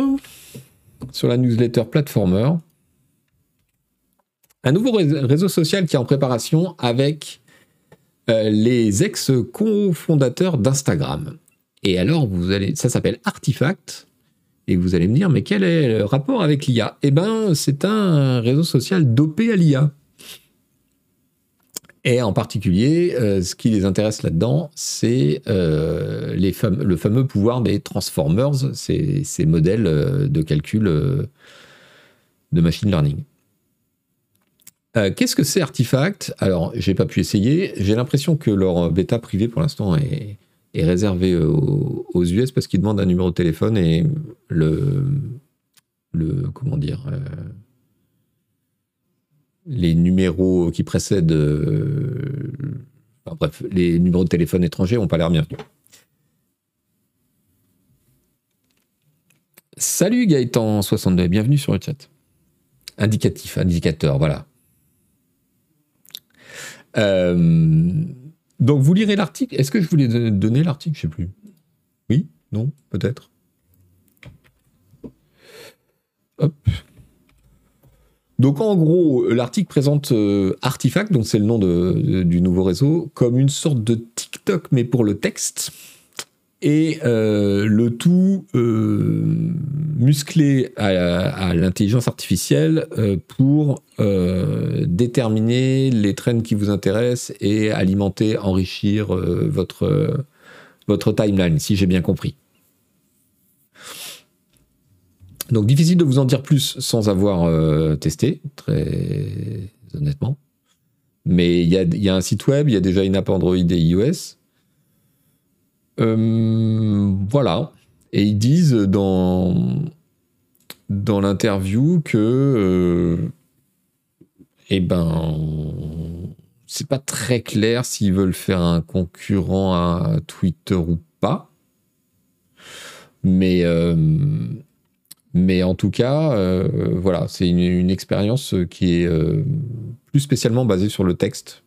sur la newsletter Platformer. Un nouveau réseau social qui est en préparation avec euh, les ex-cofondateurs d'Instagram. Et alors, ça s'appelle Artifact. Et vous allez me dire, mais quel est le rapport avec l'IA Eh bien, c'est un réseau social dopé à l'IA. Et en particulier, euh, ce qui les intéresse là-dedans, c'est euh, le fameux pouvoir des transformers, ces modèles de calcul de machine learning. Euh, qu'est-ce que c'est Artifact? Alors, j'ai pas pu essayer. J'ai l'impression que leur bêta privée pour l'instant est, réservée aux, US parce qu'ils demandent un numéro de téléphone et le, comment dire, euh, les numéros qui précèdent, euh, bref, les numéros de téléphone étrangers n'ont pas l'air bienvenus. Salut Gaëtan62, bienvenue sur le chat. Indicatif, indicateur, voilà. Euh, donc vous lirez l'article. Est-ce que je voulais donner l'article? Je sais plus. Oui? Non? Peut-être? Hop. Donc en gros, l'article présente euh, Artifact, donc c'est le nom du nouveau réseau, comme une sorte de TikTok mais pour le texte et euh, le tout euh, musclé à, l'intelligence artificielle euh, pour déterminer les trends qui vous intéressent et alimenter, enrichir votre, votre timeline, si j'ai bien compris. Donc difficile de vous en dire plus sans avoir testé, très honnêtement. Mais il y, y a, un site web, il y a déjà une app Android et iOS. Euh, voilà. Et ils disent dans, dans l'interview que, euh, eh ben, c'est pas très clair s'ils veulent faire un concurrent à Twitter ou pas. Mais, euh, mais en tout cas, voilà, c'est une, une, expérience qui est plus spécialement basée sur le texte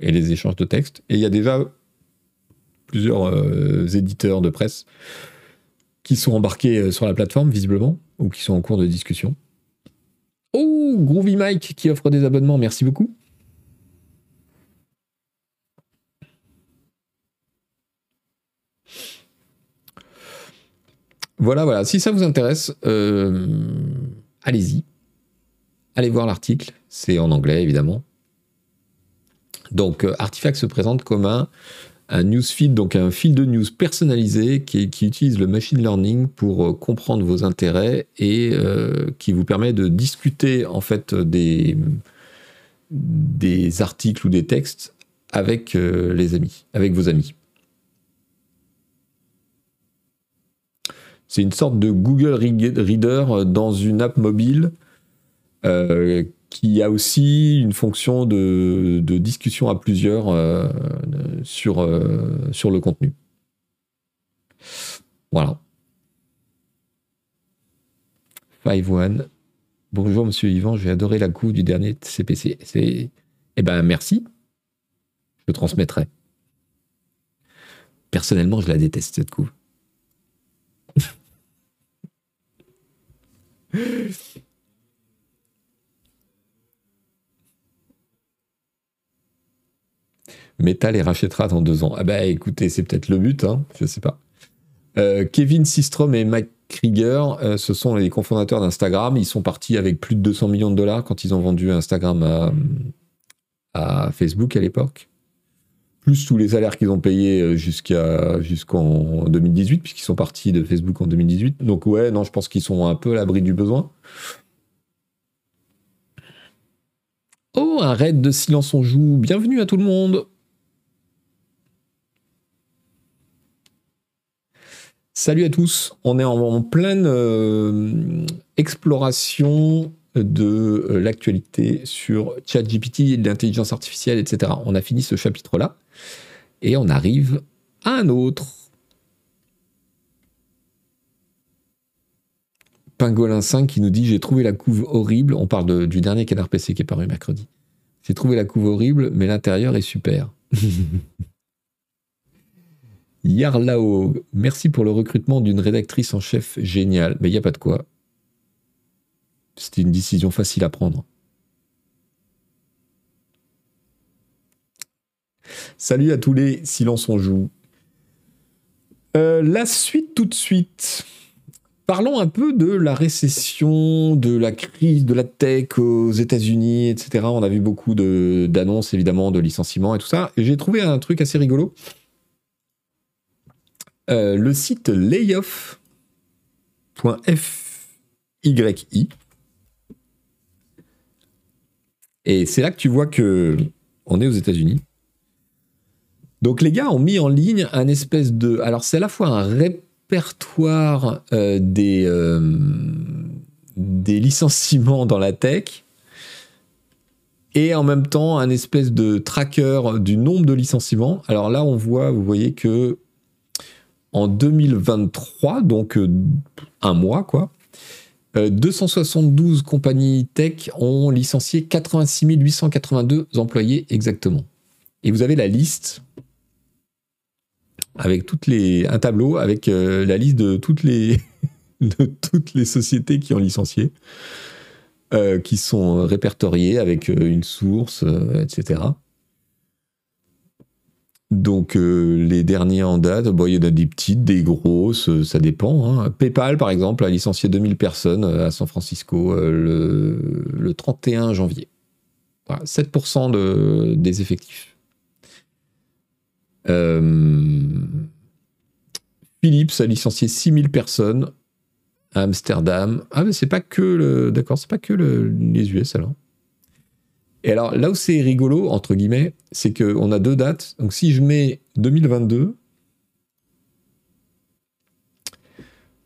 et les échanges de texte. Et il y a déjà plusieurs euh, éditeurs de presse qui sont embarqués euh, sur la plateforme, visiblement, ou qui sont en cours de discussion. Oh, Groovy Mike qui offre des abonnements, merci beaucoup. Voilà, voilà. Si ça vous intéresse, euh, allez-y. Allez voir l'article. C'est en anglais, évidemment. Donc, Artifact se présente comme un un newsfeed, donc un fil de news personnalisé qui, utilise le machine learning pour euh, comprendre vos intérêts et euh, qui vous permet de discuter en fait des, articles ou des textes avec euh, les amis, avec vos amis. C'est une sorte de Google Reader dans une app mobile qui a aussi une fonction de, discussion à plusieurs euh, sur, euh, sur le contenu. Voilà. Five One. Bonjour Monsieur Yvan, j'ai adoré la couve du dernier CPC. Eh ben merci. Je transmettrai. Personnellement, je la déteste cette couve. Metal les rachètera dans deux ans. Ah bah écoutez, c'est peut-être le but, hein, je sais pas. Euh, Kevin Systrom et Mike Krieger, euh, ce sont les cofondateurs d'Instagram. Ils sont partis avec plus de 200 millions de dollars quand ils ont vendu Instagram à, Facebook à l'époque. Plus tous les salaires qu'ils ont payés euh, jusqu'en 2018, puisqu'ils sont partis de Facebook en 2018. Donc ouais, non, je pense qu'ils sont un peu à l'abri du besoin. Oh, un raid de silence on joue. Bienvenue à tout le monde. Salut à tous, on est en, pleine euh, exploration de euh, l'actualité sur ChatGPT, l'intelligence artificielle, etc. On a fini ce chapitre-là et on arrive à un autre. Pingolin 5 qui nous dit J'ai trouvé la couve horrible. On parle du dernier Canard PC qui est paru mercredi. J'ai trouvé la couve horrible, mais l'intérieur est super. Yarlao, merci pour le recrutement d'une rédactrice en chef géniale. Mais il n'y a pas de quoi. C'était une décision facile à prendre. Salut à tous les Silence on joue. Euh, la suite tout de suite. Parlons un peu de la récession, de la crise de la tech aux États-Unis, etc. On a vu beaucoup d'annonces, évidemment, de licenciements et tout ça. J'ai trouvé un truc assez rigolo. Euh, le site layoff.fyi Et c'est là que tu vois que on est aux États-Unis. Donc les gars ont mis en ligne un espèce de... Alors c'est à la fois un répertoire euh, des, euh, des licenciements dans la tech et en même temps un espèce de tracker du nombre de licenciements. Alors là on voit, vous voyez que en 2023, donc euh, un mois quoi, 272 compagnies tech ont licencié 86 882 employés exactement. Et vous avez la liste avec toutes les un tableau avec euh, la liste de toutes les de toutes les sociétés qui ont licencié, euh, qui sont répertoriées avec euh, une source, etc. Donc les derniers en date, bon, il y en a des petites, des grosses, ça dépend. Hein. PayPal, par exemple, a licencié 2000 personnes à San Francisco le, le 31 janvier. 7% de, des effectifs. Euh, Philips a licencié 6000 personnes à Amsterdam. Ah, mais c'est pas que le. D'accord, c'est pas que les US alors. Et alors, là où c'est rigolo, entre guillemets, c'est qu'on a deux dates. Donc, si je mets 2022,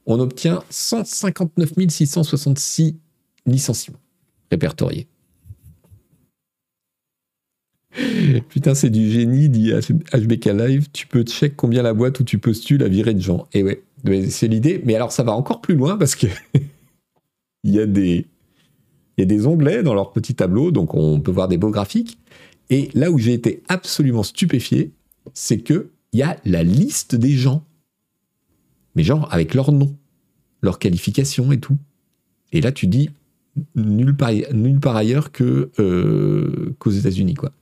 on obtient 159 666 licenciements répertoriés. Putain, c'est du génie, dit HBK Live. Tu peux check combien la boîte où tu postules a viré de gens. Et ouais, c'est l'idée. Mais alors, ça va encore plus loin parce que il y a des il y a des onglets dans leur petit tableau, donc on peut voir des beaux graphiques. Et là où j'ai été absolument stupéfié, c'est que il y a la liste des gens, mais genre avec leur nom, leur qualification et tout. Et là, tu dis nulle part, ailleurs que euh, qu'aux États-Unis, quoi.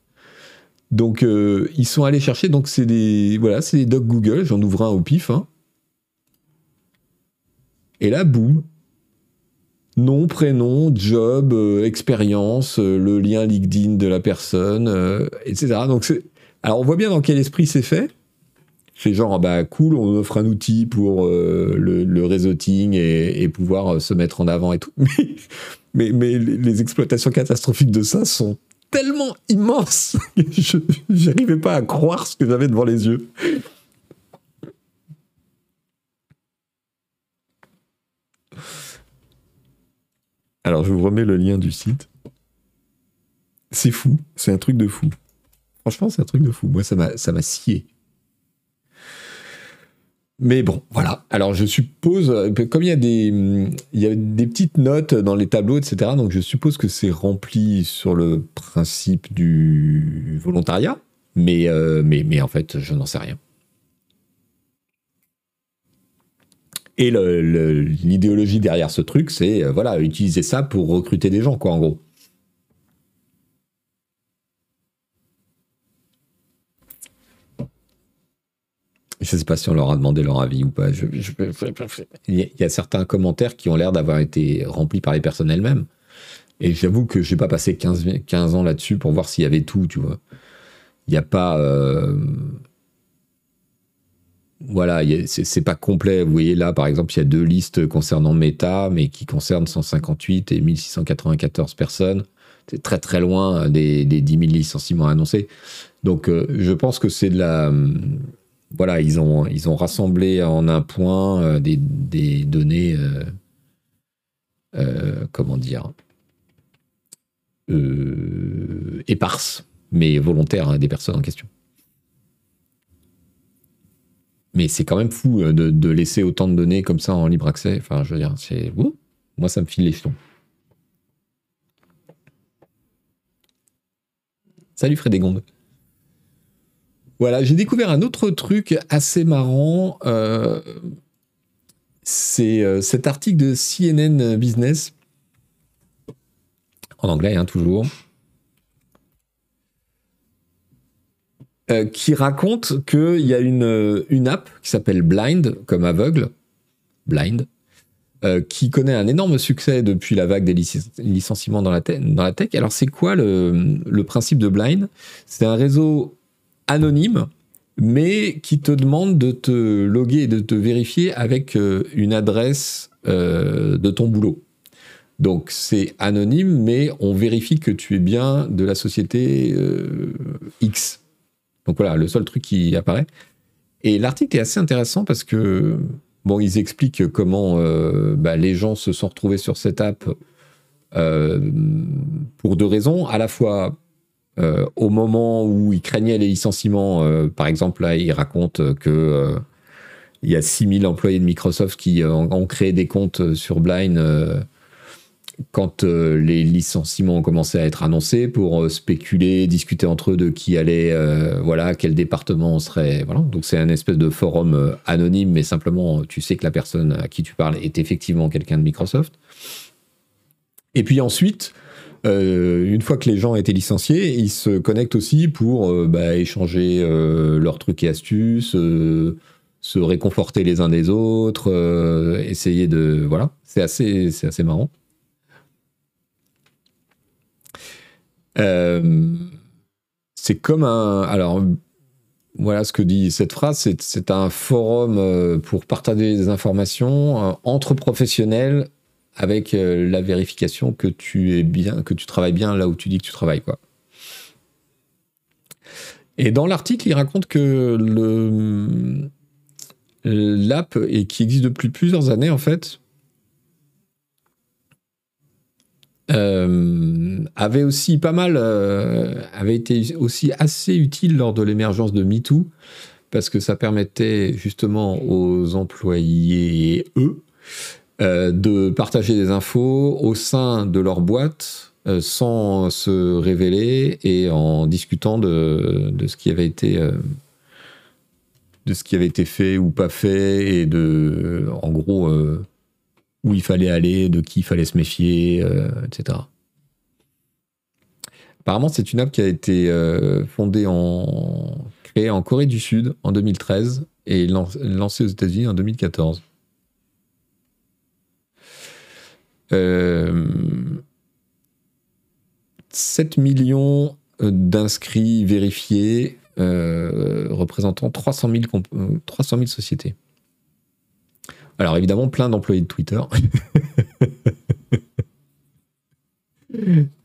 Donc euh, ils sont allés chercher, donc c'est des voilà, c'est des docs Google, j'en ouvre un au pif. Hein. Et là, boum. Nom, prénom, job, euh, expérience, euh, le lien LinkedIn de la personne, etc. Donc alors on voit bien dans quel esprit c'est fait. C'est genre, bah cool, on offre un outil pour le, réseauting et, pouvoir se mettre en avant et tout. Mais, mais, mais les exploitations catastrophiques de ça sont tellement immense que je n'arrivais pas à croire ce que j'avais devant les yeux. Alors, je vous remets le lien du site. C'est fou, c'est un truc de fou. Franchement, c'est un truc de fou. Moi, ça m'a scié. Mais bon, voilà. Alors je suppose, comme il y a des, petites notes dans les tableaux, etc. Donc je suppose que c'est rempli sur le principe du volontariat. Mais, euh, en fait, je n'en sais rien. Et l'idéologie derrière ce truc, c'est euh, voilà, utiliser ça pour recruter des gens, quoi, en gros. Je ne sais pas si on leur a demandé leur avis ou pas. il y a certains commentaires qui ont l'air d'avoir été remplis par les personnes elles-mêmes. Et j'avoue que je n'ai pas passé 15, 15 ans là-dessus pour voir s'il y avait tout, tu vois. Il n'y a pas. Euh, voilà, c'est pas complet. Vous voyez là, par exemple, il y a deux listes concernant Meta, mais qui concernent 158 et 1694 personnes. C'est très très loin des, des 10 000 licenciements annoncés. Donc, euh, je pense que c'est de la voilà, ils ont, ils ont rassemblé en un point euh, des, données, euh, euh, comment dire, éparses, mais volontaires hein, des personnes en question. Mais c'est quand même fou de, laisser autant de données comme ça en libre accès. Enfin, je veux dire, c'est. Moi, ça me file les jetons. Salut Frédégonde. Voilà, j'ai découvert un autre truc assez marrant. Euh, c'est euh, cet article de CNN Business, en anglais, hein, toujours, euh, qui raconte qu'il y a une, une app qui s'appelle Blind, comme aveugle, Blind, qui connaît un énorme succès depuis la vague des licenciements dans la, tech. Alors, c'est quoi le, principe de Blind? C'est un réseau anonyme, mais qui te demande de te loguer et de te vérifier avec euh, une adresse euh, de ton boulot. Donc c'est anonyme, mais on vérifie que tu es bien de la société euh, X. Donc voilà, le seul truc qui apparaît. Et l'article est assez intéressant parce que, bon, ils expliquent comment euh, bah, les gens se sont retrouvés sur cette app euh, pour deux raisons. À la fois, au moment où ils craignaient les licenciements, par exemple, là, ils racontent que il y a 6000 employés de Microsoft qui ont créé des comptes sur Blind quand euh, les licenciements ont commencé à être annoncés pour euh, spéculer, discuter entre eux de qui allait, euh, voilà, quel département serait, voilà. Donc c'est un espèce de forum anonyme, mais simplement tu sais que la personne à qui tu parles est effectivement quelqu'un de Microsoft. Et puis ensuite, une fois que les gens été licenciés, ils se connectent aussi pour bah, échanger leurs trucs et astuces, se réconforter les uns des autres, essayer de, voilà, c'est assez, assez marrant. Euh, c'est comme un. Alors, voilà ce que dit cette phrase c'est un forum euh, pour partager des informations euh, entre professionnels avec la vérification que tu es bien, que tu travailles bien là où tu dis que tu travailles. Et dans l'article, il raconte que l'app et qui existe depuis plusieurs années en fait Euh, avait aussi pas mal, euh, avait été aussi assez utile lors de l'émergence de MeToo, parce que ça permettait justement aux employés, eux, euh, de partager des infos au sein de leur boîte sans se révéler et en discutant de, de ce qui avait été de ce qui avait été fait ou pas fait et de en gros où il fallait aller, de qui il fallait se méfier, euh, etc. Apparemment, c'est une app qui a été euh, fondée en créée en Corée du Sud en 2013 et lancée aux États-Unis en 2014. Euh, 7 millions d'inscrits vérifiés euh, représentant 300 000 sociétés. Alors évidemment, plein d'employés de Twitter.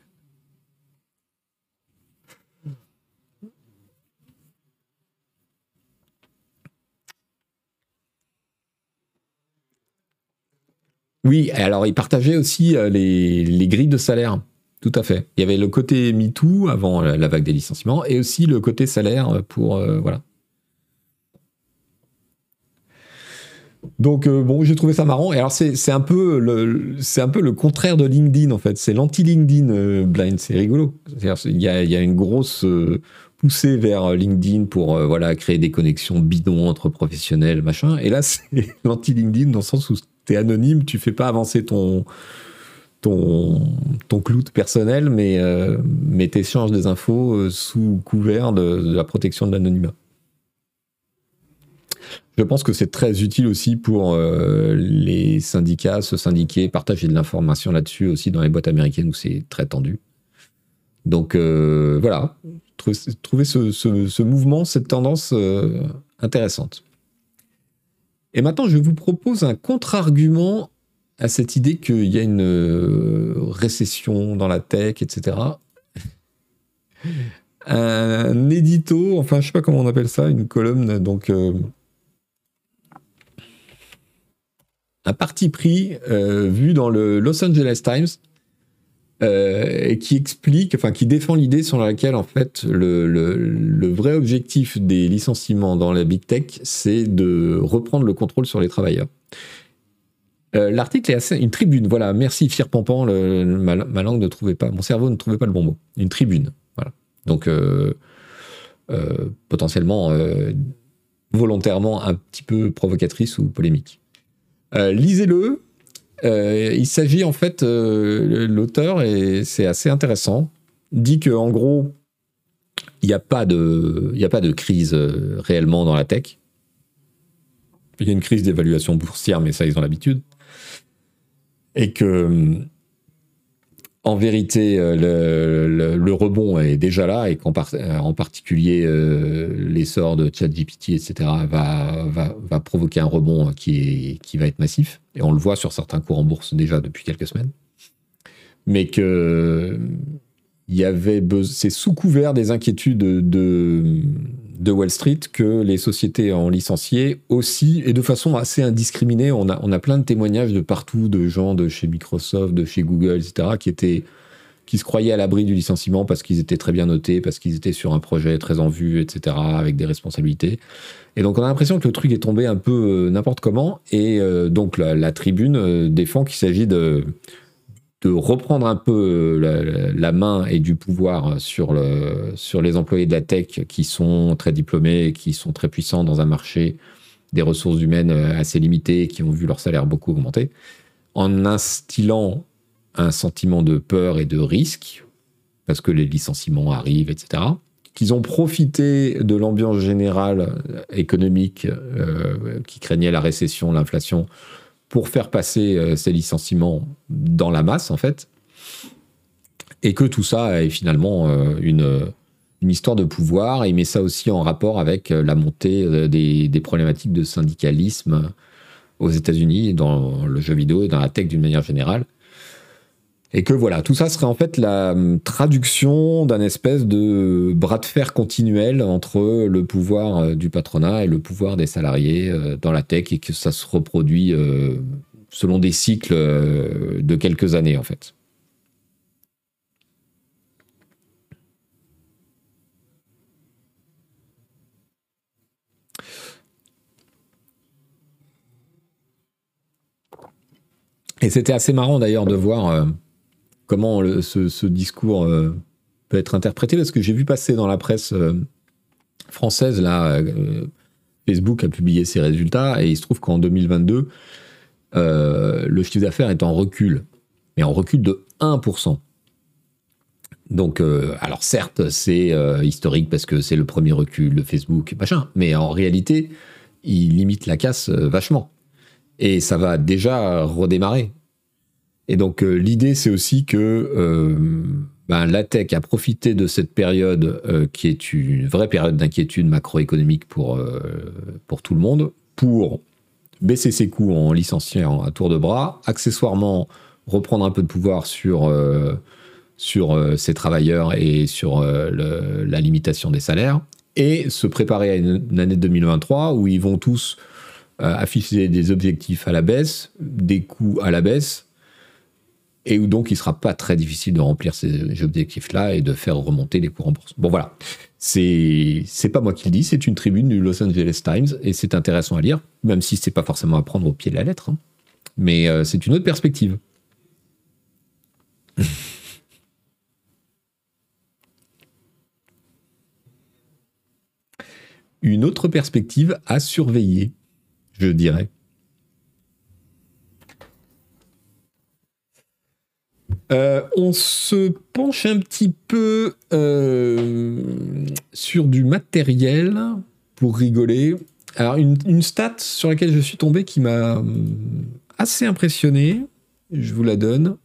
Oui, alors ils partageaient aussi euh, les, grilles de salaire. Tout à fait. Il y avait le côté MeToo avant la vague des licenciements et aussi le côté salaire pour euh, voilà Donc euh, bon, j'ai trouvé ça marrant. Et alors c'est un peu le c'est un peu le contraire de LinkedIn en fait. C'est l'anti LinkedIn euh, blind. C'est rigolo. Il y a, y a une grosse euh, poussée vers LinkedIn pour voilà créer des connexions bidons entre professionnels machin. Et là c'est l'anti LinkedIn dans le sens où tu es anonyme, tu fais pas avancer ton ton ton clout personnel, mais mais t'échanges des infos sous couvert de la protection de l'anonymat. Je pense que c'est très utile aussi pour euh, les syndicats, se syndiquer, partager de l'information là-dessus aussi dans les boîtes américaines où c'est très tendu. Donc euh, voilà, trouver ce, mouvement, cette tendance euh, intéressante. Et maintenant, je vous propose un contre-argument à cette idée qu'il y a une récession dans la tech, etc. Un édito, enfin je sais pas comment on appelle ça, une colonne, donc un parti pris euh, vu dans le Los Angeles Times euh, qui explique, enfin qui défend l'idée sur laquelle en fait le, vrai objectif des licenciements dans la big tech, c'est de reprendre le contrôle sur les travailleurs. Euh, l'article est assez une tribune, voilà. Merci Fier Pampan, ma, langue ne trouvait pas, mon cerveau ne trouvait pas le bon mot. Une tribune, voilà. Donc potentiellement volontairement un petit peu provocatrice ou polémique. Euh, lisez-le. Euh, il s'agit en fait, euh, l'auteur, et c'est assez intéressant, dit que en gros, il n'y a, pas de, a pas de crise réellement dans la tech. Il y a une crise d'évaluation boursière, mais ça, ils ont l'habitude. Et que en vérité, euh, le, rebond est déjà là et qu'en euh, particulier euh, l'essor de ChatGPT, etc., va, provoquer un rebond qui, est, qui va être massif. Et on le voit sur certains cours en bourse déjà depuis quelques semaines. mais que y avait c'est sous couvert des inquiétudes de, de Wall Street que les sociétés ont licencié aussi et de façon assez indiscriminée. On a, on a plein de témoignages de partout, de gens de chez Microsoft, de chez Google, etc., qui étaient qui se croyaient à l'abri du licenciement parce qu'ils étaient très bien notés, parce qu'ils étaient sur un projet très en vue, etc., avec des responsabilités. Et donc on a l'impression que le truc est tombé un peu euh, n'importe comment. Et euh, donc la, tribune euh, défend qu'il s'agit de, de reprendre un peu la, main et du pouvoir sur, le, sur les employés de la tech qui sont très diplômés, qui sont très puissants dans un marché des ressources humaines assez limité, qui ont vu leur salaire beaucoup augmenter, en instillant un sentiment de peur et de risque, parce que les licenciements arrivent, etc. Qu'ils ont profité de l'ambiance générale économique euh, qui craignait la récession, l'inflation, pour faire passer euh, ces licenciements dans la masse, en fait. Et que tout ça est finalement euh, une, histoire de pouvoir. Et il met ça aussi en rapport avec la montée des, des problématiques de syndicalisme aux États-Unis, dans le jeu vidéo et dans la tech d'une manière générale. Et que voilà, tout ça serait en fait la hum, traduction d'un espèce de bras de fer continuel entre le pouvoir euh, du patronat et le pouvoir des salariés euh, dans la tech et que ça se reproduit euh, selon des cycles de quelques années en fait. Et c'était assez marrant d'ailleurs de voir comment ce, discours euh, peut être interprété, parce que j'ai vu passer dans la presse euh, française, là, euh, Facebook a publié ses résultats, et il se trouve qu'en 2022, le chiffre d'affaires est en recul, mais en recul de 1%. Donc, alors certes, c'est historique parce que c'est le premier recul de Facebook, machin, mais en réalité, il limite la casse vachement. Et ça va déjà redémarrer. Et donc euh, l'idée, c'est aussi que euh, ben, la tech a profité de cette période euh, qui est une vraie période d'inquiétude macroéconomique pour, pour tout le monde, pour baisser ses coûts en licenciant à tour de bras, accessoirement reprendre un peu de pouvoir sur, sur ses travailleurs et sur la limitation des salaires, et se préparer à une, une année 2023 où ils vont tous afficher des objectifs à la baisse, des coûts à la baisse, et où donc il sera pas très difficile de remplir ces objectifs-là et de faire remonter les cours en bourse. Bon voilà, c'est c'est pas moi qui le dis, c'est une tribune du Los Angeles Times et c'est intéressant à lire, même si c'est pas forcément à prendre au pied de la lettre, hein. mais euh, c'est une autre perspective. une autre perspective à surveiller, je dirais. Euh, on se penche un petit peu euh, sur du matériel pour rigoler. Alors, une, stat sur laquelle je suis tombé qui m'a euh, assez impressionné, je vous la donne.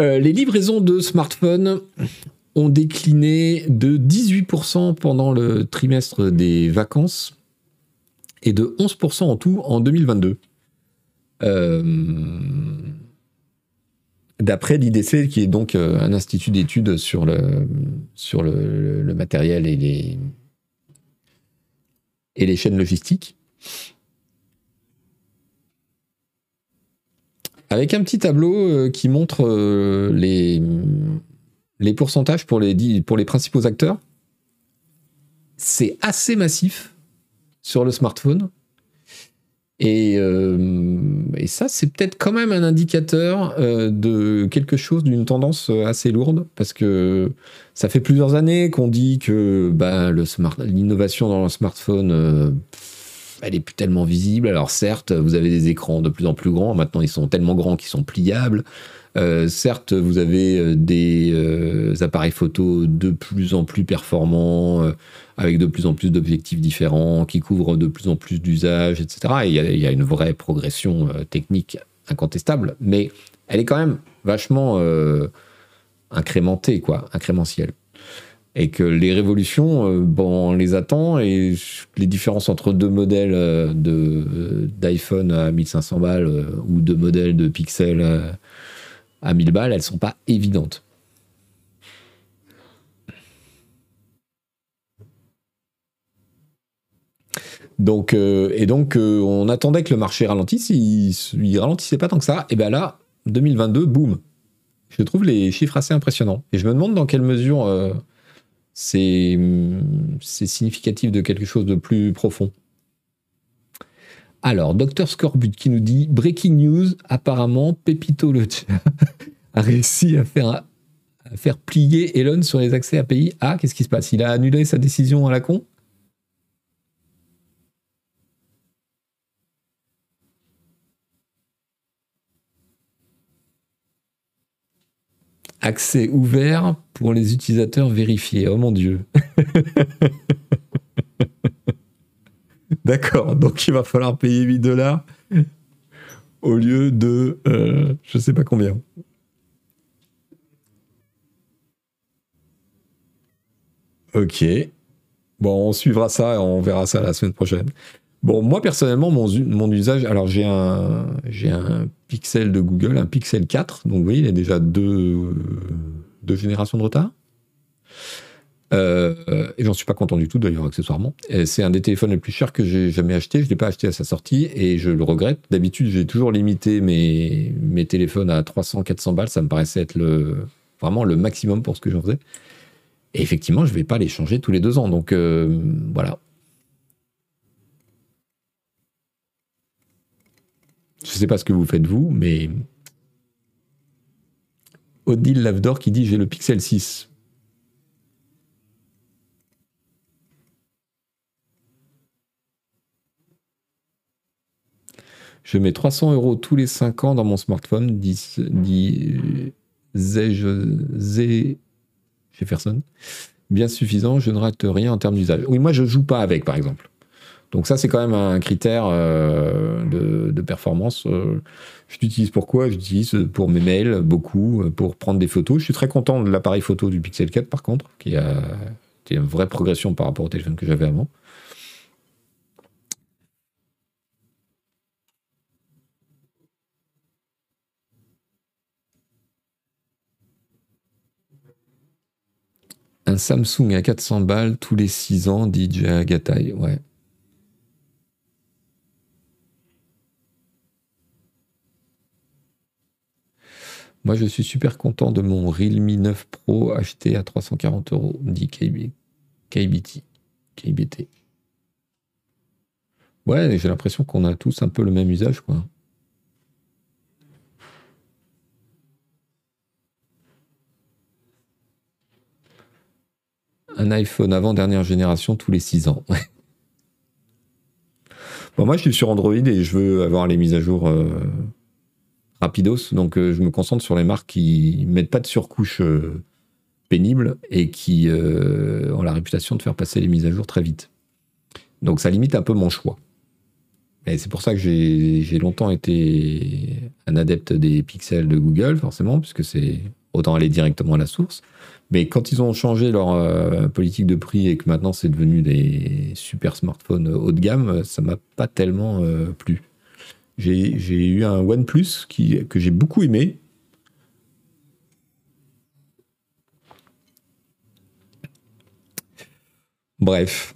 Euh, les livraisons de smartphones ont décliné de 18% pendant le trimestre des vacances et de 11% en tout en 2022. Euh, d'après l'IDC, qui est donc euh, un institut d'études sur le, matériel et les chaînes logistiques. Avec un petit tableau euh, qui montre euh, les, les pourcentages pour les, pour les principaux acteurs. C'est assez massif sur le smartphone. Et, euh, et ça, c'est peut-être quand même un indicateur de quelque chose, d'une tendance assez lourde, parce que ça fait plusieurs années qu'on dit que bah, l'innovation dans le smartphone, elle est plus tellement visible. Alors certes, vous avez des écrans de plus en plus grands. Maintenant, ils sont tellement grands qu'ils sont pliables. Euh, certes, vous avez euh, des euh, appareils photo de plus en plus performants, avec de plus en plus d'objectifs différents, qui couvrent de plus en plus d'usages, etc. il y, a une vraie progression technique incontestable, mais elle est quand même vachement incrémenté, quoi, incrémentiel. Et que les révolutions, euh, bon, on les attend et les différences entre deux modèles euh, de, d'iPhone à 1500 balles ou deux modèles de Pixel à 1000 balles, elles sont pas évidentes. Donc, et donc, on attendait que le marché ralentisse. Il, il, ralentissait pas tant que ça. Et bien là, 2022, boum, je trouve les chiffres assez impressionnants. Et je me demande dans quelle mesure euh, c'est significatif de quelque chose de plus profond. Alors, Dr Scorbut qui nous dit Breaking news, apparemment, Pepito le a réussi à faire, plier Elon sur les accès API. Ah, qu'est-ce qui se passe? Il a annulé sa décision à la con? Accès ouvert pour les utilisateurs vérifiés. Oh mon Dieu. D'accord, donc il va falloir payer 8 dollars au lieu de euh, je sais pas combien. Ok. Bon, on suivra ça et on verra ça la semaine prochaine. Bon, moi personnellement, mon, usage, alors j'ai un, Pixel de Google, un Pixel 4, donc vous voyez, il a déjà deux, générations de retard. Euh, et j'en suis pas content du tout d'ailleurs accessoirement. C'est un des téléphones les plus chers que j'ai jamais acheté. Je ne l'ai pas acheté à sa sortie et je le regrette. D'habitude, j'ai toujours limité mes, mes téléphones à 300-400 balles. Ça me paraissait être le, vraiment le maximum pour ce que j'en faisais. Et effectivement, je ne vais pas les changer tous les deux ans. Donc euh, voilà. Je ne sais pas ce que vous faites vous, mais Odile Lavdor qui dit j'ai le Pixel 6. Je mets 300 euros tous les 5 ans dans mon smartphone, dit, Jefferson. Bien suffisant, je ne rate rien en termes d'usage. Oui, moi je joue pas avec, par exemple. Donc ça, c'est quand même un critère euh, de, performance. Euh, je l'utilise pour quoi? Je l'utilise pour mes mails, beaucoup, euh, pour prendre des photos. Je suis très content de l'appareil photo du Pixel 4, par contre, qui a une vraie progression par rapport au téléphone que j'avais avant. Un Samsung à 400 balles tous les 6 ans, DJ Agatai. Ouais. Moi, je suis super content de mon Realme 9 Pro acheté à 340 euros, dit KB, KBT. KBT. Ouais, j'ai l'impression qu'on a tous un peu le même usage, quoi. Un iPhone avant dernière génération tous les 6 ans. bon, moi, je suis sur Android et je veux avoir les mises à jour. Euh, rapidos. Donc, euh, je me concentre sur les marques qui mettent pas de surcouche euh, pénible et qui euh, ont la réputation de faire passer les mises à jour très vite. Donc, ça limite un peu mon choix. Et c'est pour ça que j'ai longtemps été un adepte des pixels de Google, forcément, puisque c'est autant aller directement à la source. Mais quand ils ont changé leur politique de prix et que maintenant c'est devenu des super smartphones haut de gamme, ça m'a pas tellement plu. J'ai eu un OnePlus qui, que j'ai beaucoup aimé. Bref.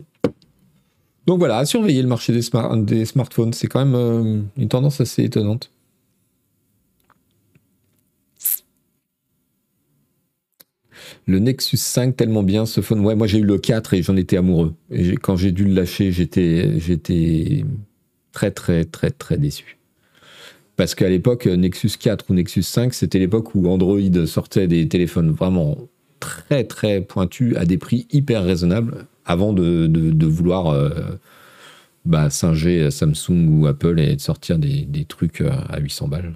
Donc voilà, surveiller le marché des, des smartphones, c'est quand même euh, une tendance assez étonnante. Le Nexus 5 tellement bien ce phone. Ouais, moi j'ai eu le 4 et j'en étais amoureux. Et quand j'ai dû le lâcher, j'étais j'étais très très très très déçu. Parce qu'à l'époque, Nexus 4 ou Nexus 5, c'était l'époque où Android sortait des téléphones vraiment très très pointus à des prix hyper raisonnables avant de, vouloir euh, bah, singer Samsung ou Apple et de sortir des, des trucs à 800 balles.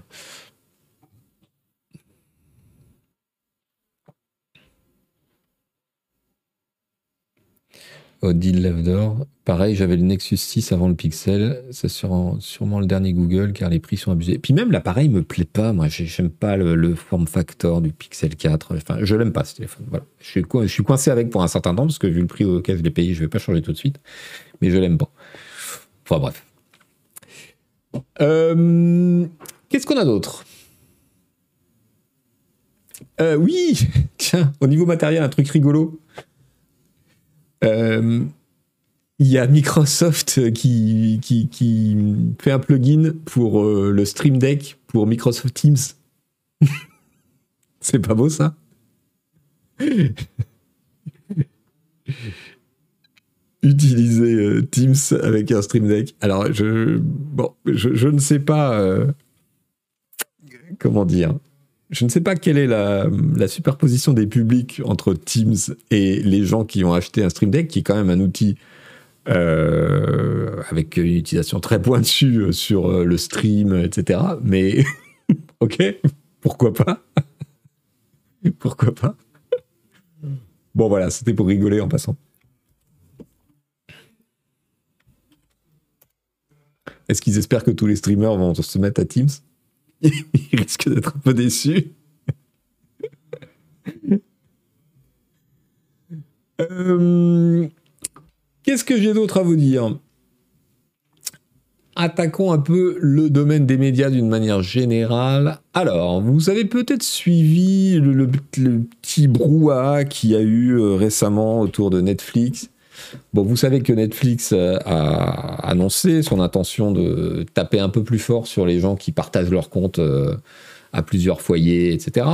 Odile Levdor. Pareil, j'avais le Nexus 6 avant le Pixel. C'est sûrement le dernier Google car les prix sont abusés. Puis même l'appareil me plaît pas. Moi, j'aime pas le, form factor du Pixel 4. Enfin, je l'aime pas ce téléphone. Voilà. Je suis, coincé avec pour un certain temps parce que vu le prix auquel je l'ai payé, je vais pas changer tout de suite. Mais je l'aime pas. Enfin bref. Euh, qu'est-ce qu'on a d'autre? Euh, Oui, tiens, au niveau matériel, un truc rigolo. Euh, il y a Microsoft qui, qui, fait un plugin pour euh, le Stream Deck pour Microsoft Teams. C'est pas beau ça? Utiliser Teams avec un Stream Deck. Alors, je, bon, je, ne sais pas comment dire je ne sais pas quelle est la, superposition des publics entre Teams et les gens qui ont acheté un Stream Deck, qui est quand même un outil euh, avec une utilisation très pointue sur euh, le stream, etc. Mais ok, pourquoi pas? Pourquoi pas? Bon voilà, c'était pour rigoler en passant. Est-ce qu'ils espèrent que tous les streamers vont se mettre à Teams? il risque d'être un peu déçu. Euh, qu'est-ce que j'ai d'autre à vous dire? Attaquons un peu le domaine des médias d'une manière générale. Alors, vous avez peut-être suivi le, petit brouhaha qu'il y a eu euh, récemment autour de Netflix Bon, vous savez que Netflix euh, a annoncé son intention de taper un peu plus fort sur les gens qui partagent leur compte euh, à plusieurs foyers, etc.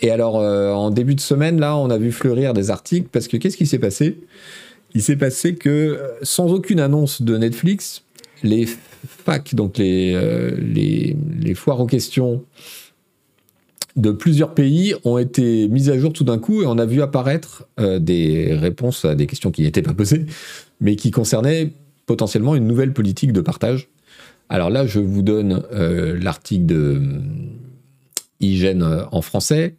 Et alors, euh, en début de semaine, là, on a vu fleurir des articles parce que qu'est-ce qui s'est passé? Il s'est passé que, sans aucune annonce de Netflix, les facs, donc les, les, les foires aux questions de plusieurs pays ont été mises à jour tout d'un coup et on a vu apparaître euh, des réponses à des questions qui n'étaient pas posées, mais qui concernaient potentiellement une nouvelle politique de partage. Alors là, je vous donne euh, l'article de Hygiène euh, en français.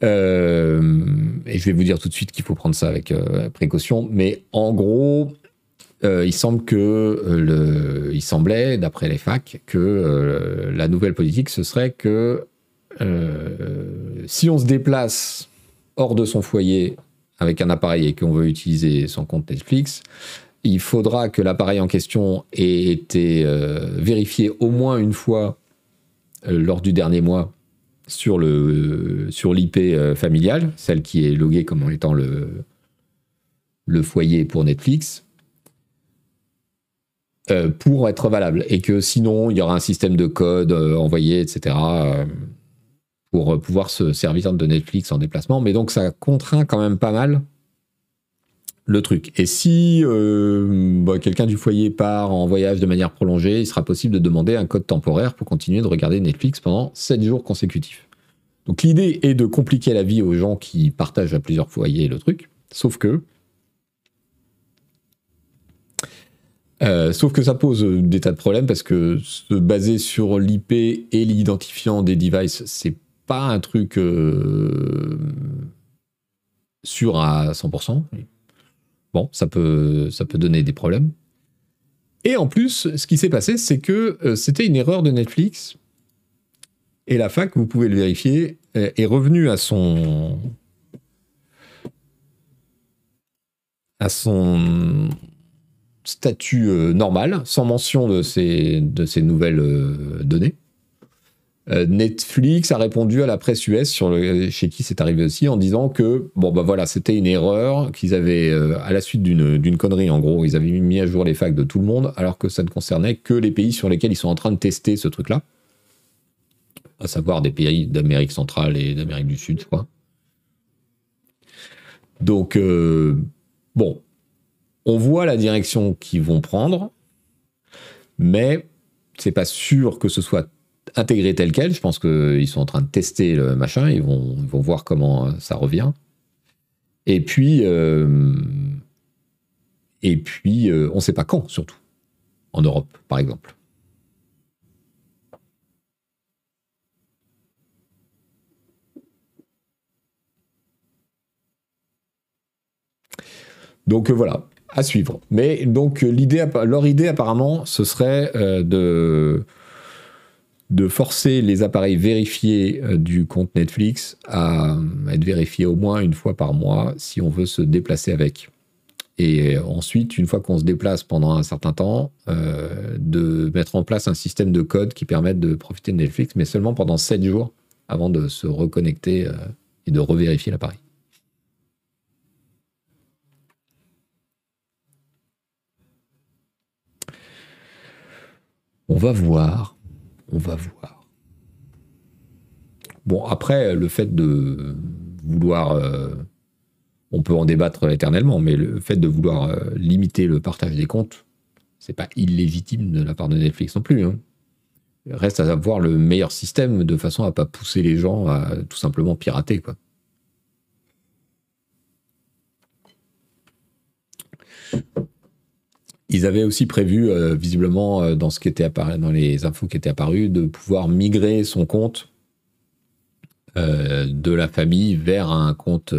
et je vais vous dire tout de suite qu'il faut prendre ça avec précaution. Mais en gros, il semble que le, il semblait, d'après les facs, que la nouvelle politique ce serait que euh, si on se déplace hors de son foyer avec un appareil et qu'on veut utiliser son compte Netflix, il faudra que l'appareil en question ait été euh, vérifié au moins une fois euh, lors du dernier mois sur le sur l'IP familiale, celle qui est loguée comme étant le le foyer pour Netflix, pour être valable. Et que sinon, il y aura un système de code envoyé, etc pour euh, pouvoir se servir de Netflix en déplacement. Mais donc ça contraint quand même pas mal le truc. Et si euh, bah, quelqu'un du foyer part en voyage de manière prolongée, il sera possible de demander un code temporaire pour continuer de regarder Netflix pendant 7 jours consécutifs. Donc l'idée est de compliquer la vie aux gens qui partagent à plusieurs foyers le truc, sauf que euh, sauf que ça pose des tas de problèmes parce que se baser sur l'IP et l'identifiant des devices, c'est pas un truc euh, sûr à 100%. Bon, ça peut, donner des problèmes. Et en plus, ce qui s'est passé, c'est que euh, c'était une erreur de Netflix. Et la fac, vous pouvez le vérifier, est revenue à son statut euh, normal, sans mention de ces, de ces nouvelles données. Euh, Netflix a répondu à la presse US, sur le, chez qui c'est arrivé aussi, en disant que bon bah voilà, c'était une erreur, qu'ils avaient euh, à la suite d'une connerie en gros, ils avaient mis à jour les facs de tout le monde, alors que ça ne concernait que les pays sur lesquels ils sont en train de tester ce truc-là, à savoir des pays d'Amérique centrale et d'Amérique du Sud, quoi. Donc euh, bon, on voit la direction qu'ils vont prendre, mais c'est pas sûr que ce soit intégré tel quel. Je pense qu'ils sont en train de tester le machin. Ils vont, vont voir comment euh, ça revient. Et puis, euh, et puis euh, on ne sait pas quand, surtout. En Europe, par exemple. Donc voilà, à suivre. Mais donc leur idée apparemment, ce serait de de forcer les appareils vérifiés du compte Netflix à être vérifiés au moins une fois par mois si on veut se déplacer avec. Et ensuite, une fois qu'on se déplace pendant un certain temps, euh, de mettre en place un système de code qui permette de profiter de Netflix, mais seulement pendant 7 jours avant de se reconnecter euh, et de revérifier l'appareil. On va voir. On va voir. Bon, après, le fait de vouloir euh, on peut en débattre éternellement, mais le fait de vouloir euh, limiter le partage des comptes, c'est pas illégitime de la part de Netflix non plus. Hein. Reste à avoir le meilleur système de façon à pas pousser les gens à tout simplement pirater, quoi. Ils avaient aussi prévu, euh, visiblement, euh, dans ce qui était apparu, dans les infos qui étaient apparues, de pouvoir migrer son compte de la famille vers un compte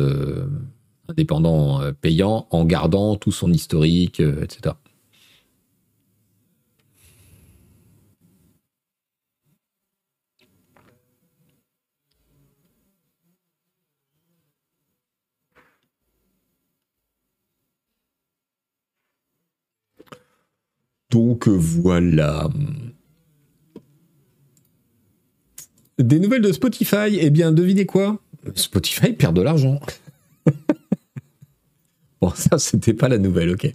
indépendant euh, payant en gardant tout son historique, euh, etc. Donc voilà. Des nouvelles de Spotify, eh bien devinez quoi? Spotify perd de l'argent. Bon, ça, c'était pas la nouvelle, ok.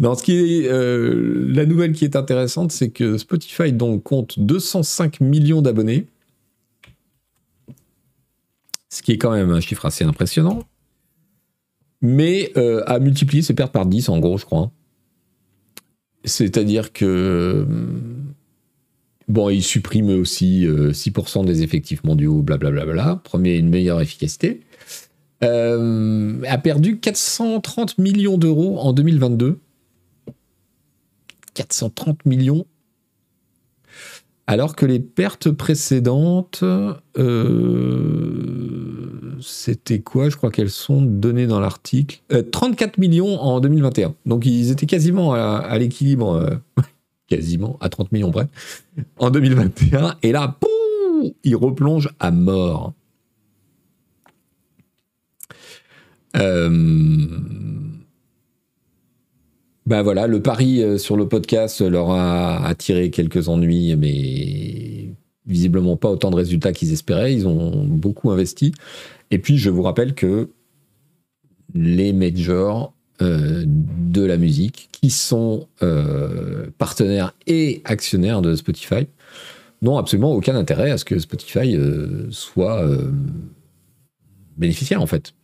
Non, ce qui est, euh, la nouvelle qui est intéressante, c'est que Spotify donc compte 205 millions d'abonnés, ce qui est quand même un chiffre assez impressionnant, mais euh, a multiplié ses pertes par 10 en gros, je crois. C'est-à-dire que bon, il supprime aussi 6% euh, des effectifs mondiaux, blablabla. Bla, bla, Premier, une meilleure efficacité. Euh, a perdu 430 millions d'euros en 2022. 430 millions. Alors que les pertes précédentes, euh, c'était quoi? Je crois qu'elles sont données dans l'article. 34 euh, millions en 2021. Donc ils étaient quasiment à, l'équilibre, quasiment à 30 millions près, en 2021. Et là, poum, ils replongent à mort. Euh, ben voilà, le pari euh, sur le podcast leur a attiré quelques ennuis, mais visiblement pas autant de résultats qu'ils espéraient. Ils ont beaucoup investi. Et puis, je vous rappelle que les majors euh, de la musique, qui sont partenaires et actionnaires de Spotify, n'ont absolument aucun intérêt à ce que Spotify soit bénéficiaire, en fait.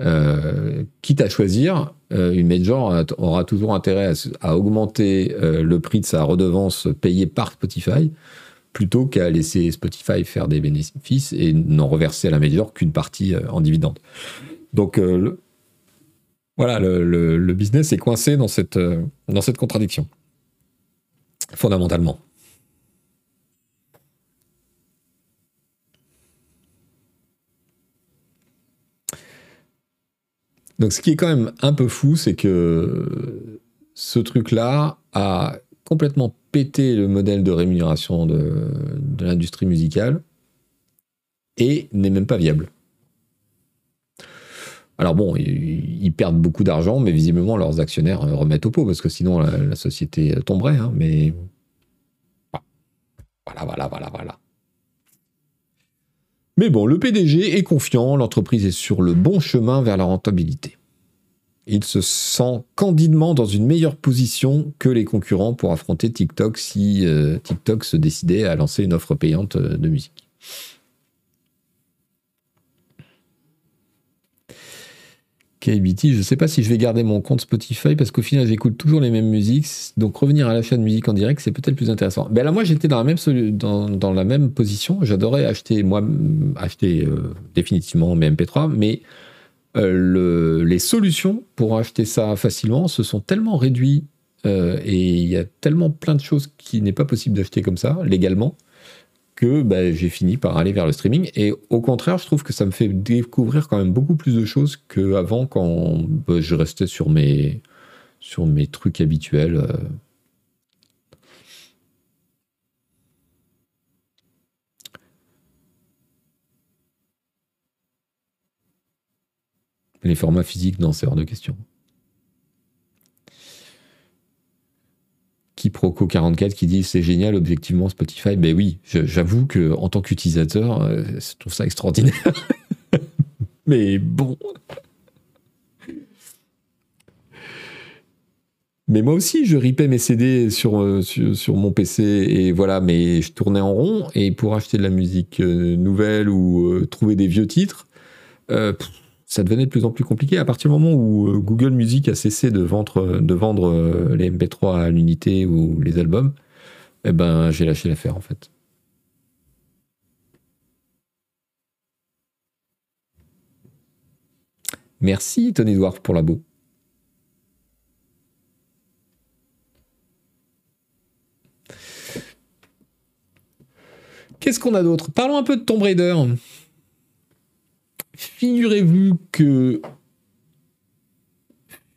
Euh, quitte à choisir, euh, une major aura toujours intérêt à, augmenter euh, le prix de sa redevance payée par Spotify plutôt qu'à laisser Spotify faire des bénéfices et n'en reverser à la major qu'une partie en dividende. Donc voilà, le, business est coincé dans cette contradiction, fondamentalement. Donc ce qui est quand même un peu fou, c'est que ce truc-là a complètement pété le modèle de rémunération de, l'industrie musicale et n'est même pas viable. Alors bon, ils, perdent beaucoup d'argent, mais visiblement leurs actionnaires remettent au pot, parce que sinon la, société tomberait. Hein, mais voilà, voilà, voilà, voilà. Mais bon, le PDG est confiant, l'entreprise est sur le bon chemin vers la rentabilité. Il se sent candidement dans une meilleure position que les concurrents pour affronter TikTok si euh, TikTok se décidait à lancer une offre payante euh, de musique. Je ne sais pas si je vais garder mon compte Spotify parce qu'au final j'écoute toujours les mêmes musiques. Donc revenir à l'achat de musique en direct, c'est peut-être plus intéressant. Ben là, moi j'étais dans la même dans, dans la même position. J'adorais acheter moi acheter euh, définitivement mes MP3, mais euh, le, les solutions pour acheter ça facilement se sont tellement réduites euh, et il y a tellement plein de choses qui n'est pas possible d'acheter comme ça légalement que bah, j'ai fini par aller vers le streaming. Et au contraire, je trouve que ça me fait découvrir quand même beaucoup plus de choses qu'avant quand bah, je restais sur mes, sur mes trucs habituels. Euh. Les formats physiques, non, c'est hors de question. Kiproco44 qui dit c'est génial objectivement Spotify. Ben oui, j'avoue que en tant qu'utilisateur, euh, je trouve ça extraordinaire. Mais bon. Mais moi aussi, je ripais mes CD sur, euh, sur, mon PC et voilà, mais je tournais en rond et pour acheter de la musique euh, nouvelle ou trouver des vieux titres, ça devenait de plus en plus compliqué. À partir du moment où euh, Google Music a cessé de vendre, euh, les MP3 à l'unité ou les albums, eh ben, j'ai lâché l'affaire en fait. Merci Tony Dwarf pour la beau. Qu'est-ce qu'on a d'autre? Parlons un peu de Tomb Raider. Figurez-vous que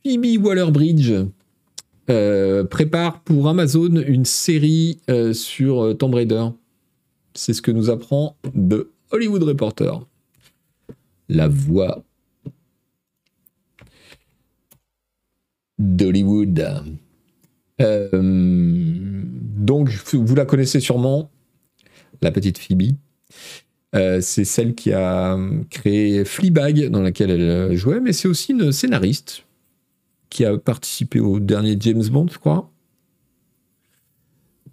Phoebe Waller-Bridge euh, prépare pour Amazon une série euh, sur euh, Tomb Raider. C'est ce que nous apprend The Hollywood Reporter. La voix d'Hollywood. donc, vous la connaissez sûrement, la petite Phoebe. Euh, c'est celle qui a créé Fleabag, dans laquelle elle euh, jouait, mais c'est aussi une scénariste qui a participé au dernier James Bond, je crois.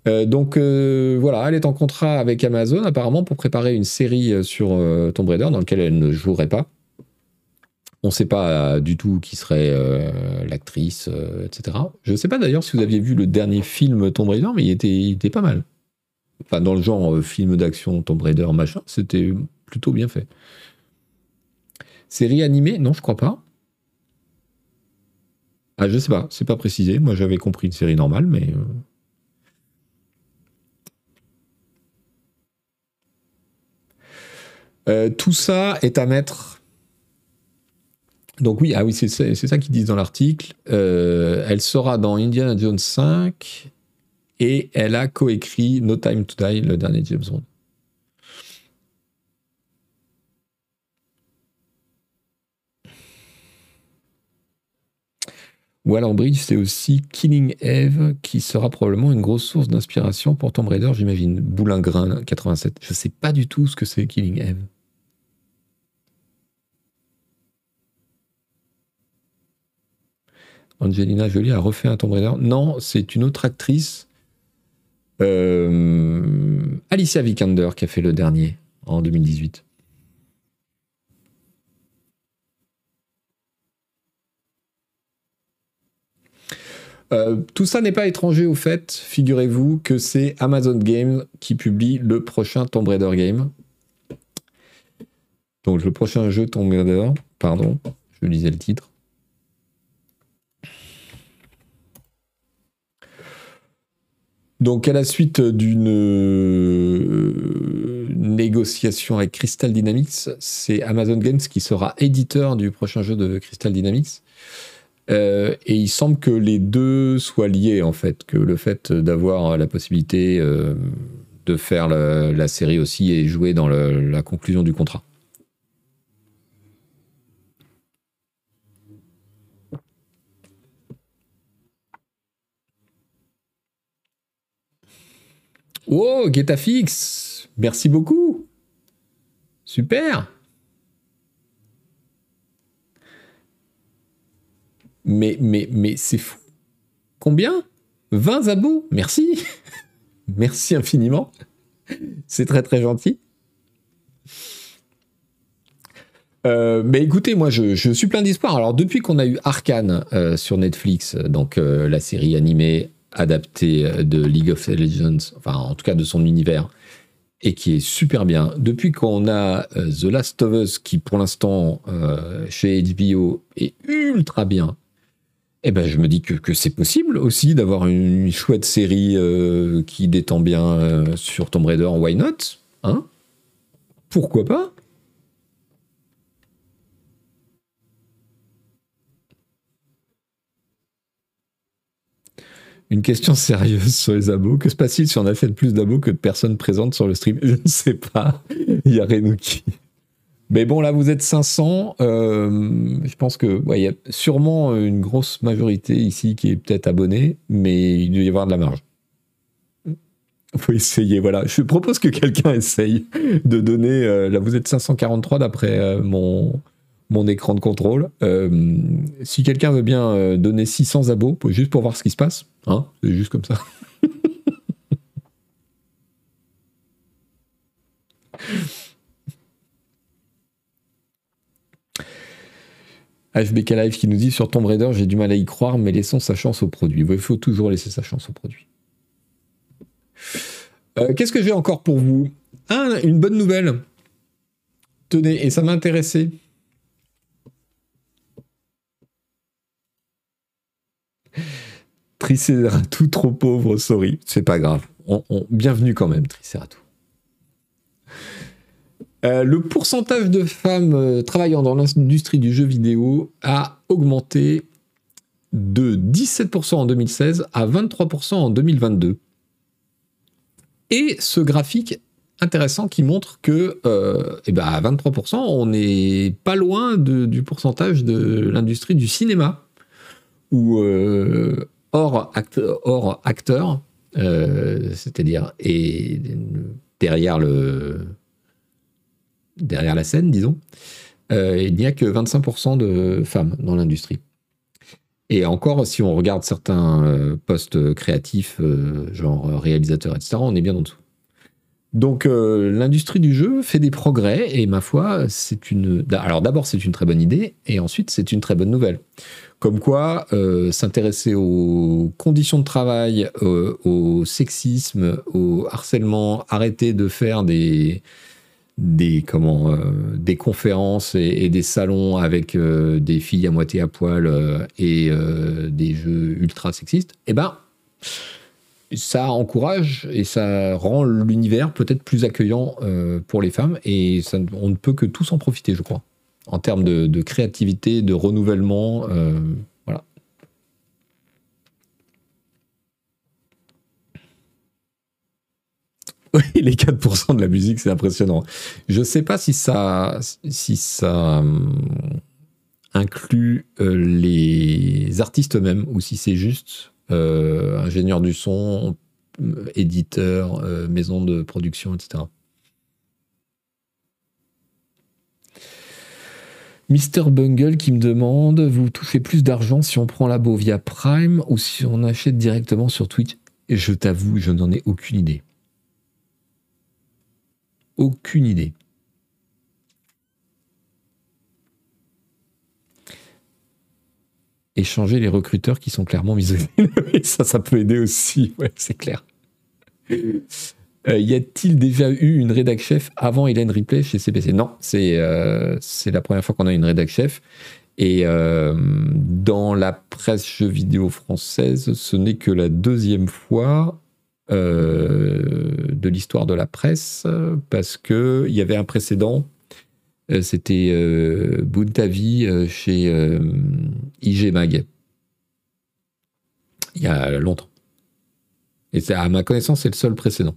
Euh, donc voilà, elle est en contrat avec Amazon apparemment pour préparer une série sur Tomb Raider dans laquelle elle ne jouerait pas. On ne sait pas du tout qui serait l'actrice, etc. Je ne sais pas d'ailleurs si vous aviez vu le dernier film Tomb Raider, mais il était pas mal enfin dans le genre euh, film d'action, Tomb Raider, machin, c'était plutôt bien fait. Série animée? Non, je crois pas. Ah, je sais pas, c'est pas précisé. Moi, j'avais compris une série normale, mais. Euh. Euh, tout ça est à mettre. Donc oui, ah oui, c'est ça qu'ils disent dans l'article. elle sera dans Indiana Jones 5 et elle a coécrit No Time to Die, le dernier James Bond. Waller Bridge, c'est aussi Killing Eve, qui sera probablement une grosse source d'inspiration pour Tomb Raider, j'imagine. Boulingrin 87. Je ne sais pas du tout ce que c'est Killing Eve. Angelina Jolie a refait un Tomb Raider. Non, c'est une autre actrice Alicia Vikander qui a fait le dernier en 2018. Euh, tout ça n'est pas étranger au fait, figurez-vous que c'est Amazon Games qui publie le prochain Tomb Raider game. Donc le prochain jeu Tomb Raider, pardon, je lisais le titre. Donc, à la suite d'une euh, négociation avec Crystal Dynamics, c'est Amazon Games qui sera éditeur du prochain jeu de Crystal Dynamics. Euh, et il semble que les deux soient liés, en fait, que le fait d'avoir la possibilité euh, de faire la, série aussi et jouer dans la conclusion du contrat. Oh, Getafix Merci beaucoup Super Mais, mais, mais c'est fou. Combien? 20 abos Merci Merci infiniment. C'est très très gentil. Euh, mais écoutez, moi je, suis plein d'espoir. Alors depuis qu'on a eu Arkane euh, sur Netflix, donc euh, la série animée adapté euh, de League of Legends, enfin en tout cas de son univers, et qui est super bien. Depuis qu'on a euh, The Last of Us, qui pour l'instant euh, chez HBO est ultra bien, eh ben, je me dis que, c'est possible aussi d'avoir une chouette série qui détend bien sur Tomb Raider, why not hein? Pourquoi pas? Une question sérieuse sur les abos. Que se passe-t-il si on a fait plus d'abos que de personnes présentes sur le stream? Je ne sais pas. Il y a Renouki. Mais bon, là, vous êtes 500. Euh, je pense que il y a sûrement une grosse majorité ici qui est peut-être abonnée, mais il doit y avoir de la marge. Faut essayer, voilà. Je propose que quelqu'un essaye de donner. Euh, là, vous êtes 543 d'après euh, mon, mon écran de contrôle. si quelqu'un veut bien donner 600 abos, juste pour voir ce qui se passe, hein, c'est juste comme ça. HBK Live qui nous dit sur Tomb Raider, j'ai du mal à y croire, mais laissons sa chance au produit. Il faut toujours laisser sa chance au produit. Euh, qu'est-ce que j'ai encore pour vous? Une bonne nouvelle. Tenez, et ça m'a Triceratou trop pauvre, sorry. C'est pas grave. bienvenue quand même, Triceratou. Euh, le pourcentage de femmes euh, travaillant dans l'industrie du jeu vidéo a augmenté de 17% en 2016 à 23% en 2022. Et ce graphique intéressant qui montre que euh, eh ben à 23%, on n'est pas loin du pourcentage de l'industrie du cinéma, où hors, acteur, c'est-à-dire et derrière le, derrière la scène, disons, euh, il n'y a que 25% de femmes dans l'industrie. Et encore, si on regarde certains euh, postes créatifs, euh, genre réalisateur, etc., on est bien en dessous. Donc l'industrie du jeu fait des progrès et ma foi, c'est une. Alors d'abord c'est une très bonne idée et ensuite c'est une très bonne nouvelle. Comme quoi, s'intéresser aux conditions de travail, au sexisme, au harcèlement, arrêter de faire des, euh, conférences et, des salons avec euh, des filles à moitié à poil euh, et des jeux ultra sexistes, eh ben ça encourage et ça rend l'univers peut-être plus accueillant pour les femmes et on ne peut que tous en profiter, je crois, en termes de, créativité, de renouvellement. Oui, les 4% de la musique, c'est impressionnant. Je ne sais pas si ça, si ça hum, inclut euh, les artistes eux-mêmes ou si c'est juste euh, ingénieur du son, éditeur, euh, maison de production, etc. Mister Bungle qui me demande Vous touchez plus d'argent si on prend l'abo via Prime ou si on achète directement sur Twitch? Et je t'avoue, je n'en ai aucune idée. Aucune idée. Échanger les recruteurs qui sont clairement misogynes. ça, ça peut aider aussi, ouais, c'est clair. Euh, y a-t-il déjà eu une rédac chef avant Hélène Ripley chez CPC Non, c'est euh, c'est la première fois qu'on a une rédac chef. Et euh, dans la presse jeux vidéo française, ce n'est que la deuxième fois de l'histoire de la presse parce que il y avait un précédent. C'était Buntavi chez IG Mag. Il y a longtemps. Et à ma connaissance, c'est le seul précédent.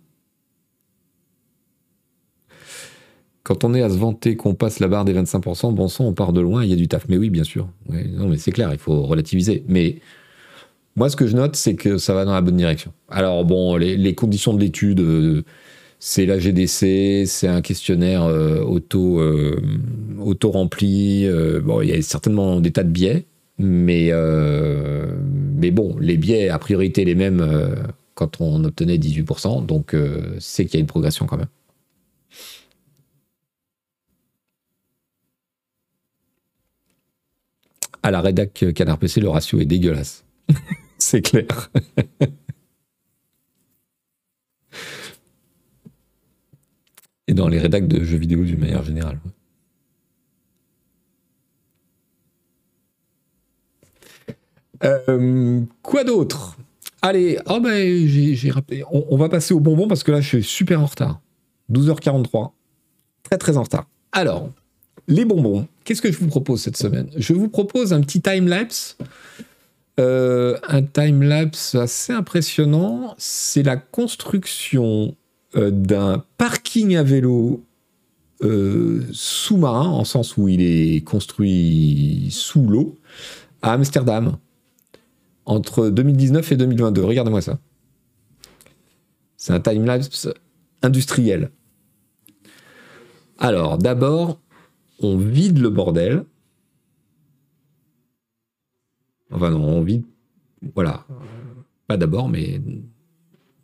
Quand on est à se vanter qu'on passe la barre des 25%, bon sang, on part de loin, il y a du taf. Mais oui, bien sûr. non, mais c'est clair, il faut relativiser. Mais moi, ce que je note, c'est que ça va dans la bonne direction. Alors, bon, les, conditions de l'étude, euh, c'est la GDC, c'est un questionnaire euh, auto, euh, auto rempli. bon, il y a certainement des tas de biais, mais, mais bon, les biais, a priorité les mêmes quand on obtenait 18%, donc c'est qu'il y a une progression quand même. À la rédac Canard PC, le ratio est dégueulasse. C'est clair. Et dans les rédacs de jeux vidéo d'une manière générale. Euh, quoi d'autre? Allez, oh ben, j'ai rappelé. On, on, va passer au bonbon parce que là, je suis super en retard. 12h43. Très, très en retard. Alors, les bonbons. Qu'est-ce que je vous propose cette semaine? Je vous propose un petit time-lapse. Euh, un time-lapse assez impressionnant. C'est la construction euh, d'un parking à vélo euh, sous-marin, en sens où il est construit sous l'eau, à Amsterdam entre 2019 et 2022. Regardez-moi ça. C'est un time-lapse industriel. Alors, d'abord, on vide le bordel. Enfin non, on vide. Voilà. Pas d'abord, mais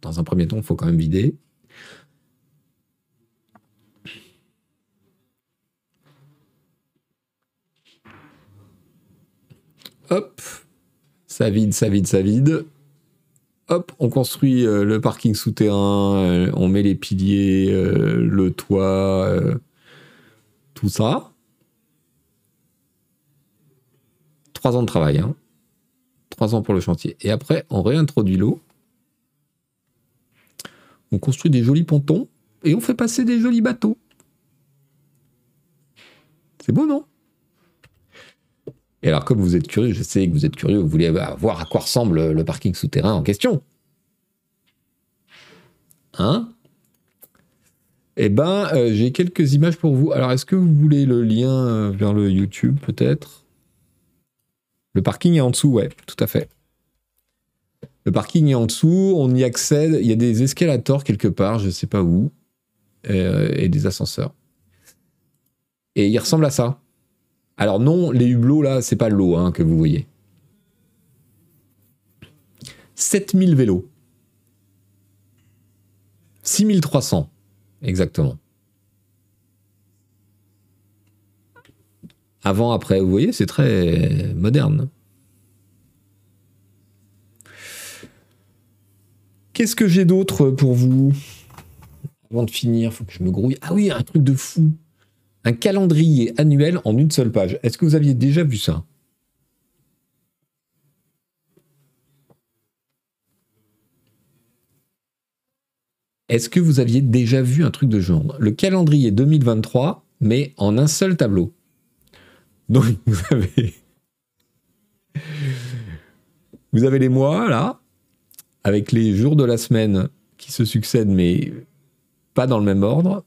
dans un premier temps, il faut quand même vider. Hop, ça vide, ça vide, ça vide. Hop, on construit euh, le parking souterrain, euh, on met les piliers, euh, le toit, tout ça. Trois ans de travail, hein. Trois ans pour le chantier. Et après, on réintroduit l'eau. On construit des jolis pontons et on fait passer des jolis bateaux. C'est beau, non? Et alors, comme vous êtes curieux, je sais que vous êtes curieux, vous voulez voir à quoi ressemble le parking souterrain en question. Hein? Eh ben, euh, j'ai quelques images pour vous. Alors, est-ce que vous voulez le lien euh, vers le YouTube, peut-être? Le parking est en dessous, ouais, tout à fait. Le parking est en dessous, on y accède. Il y a des escalators quelque part, je ne sais pas où, euh, et des ascenseurs. Et il ressemble à ça. Alors non, les hublots là, c'est pas l'eau hein, que vous voyez. 7000 vélos. 6300, exactement. Avant, après, vous voyez, c'est très moderne. Qu'est-ce que j'ai d'autre pour vous? Avant de finir, faut que je me grouille. Ah oui, un truc de fou un calendrier annuel en une seule page. Est-ce que vous aviez déjà vu ça? Est-ce que vous aviez déjà vu un truc de genre? Le calendrier 2023, mais en un seul tableau. Donc vous avez vous avez les mois là, avec les jours de la semaine qui se succèdent, mais pas dans le même ordre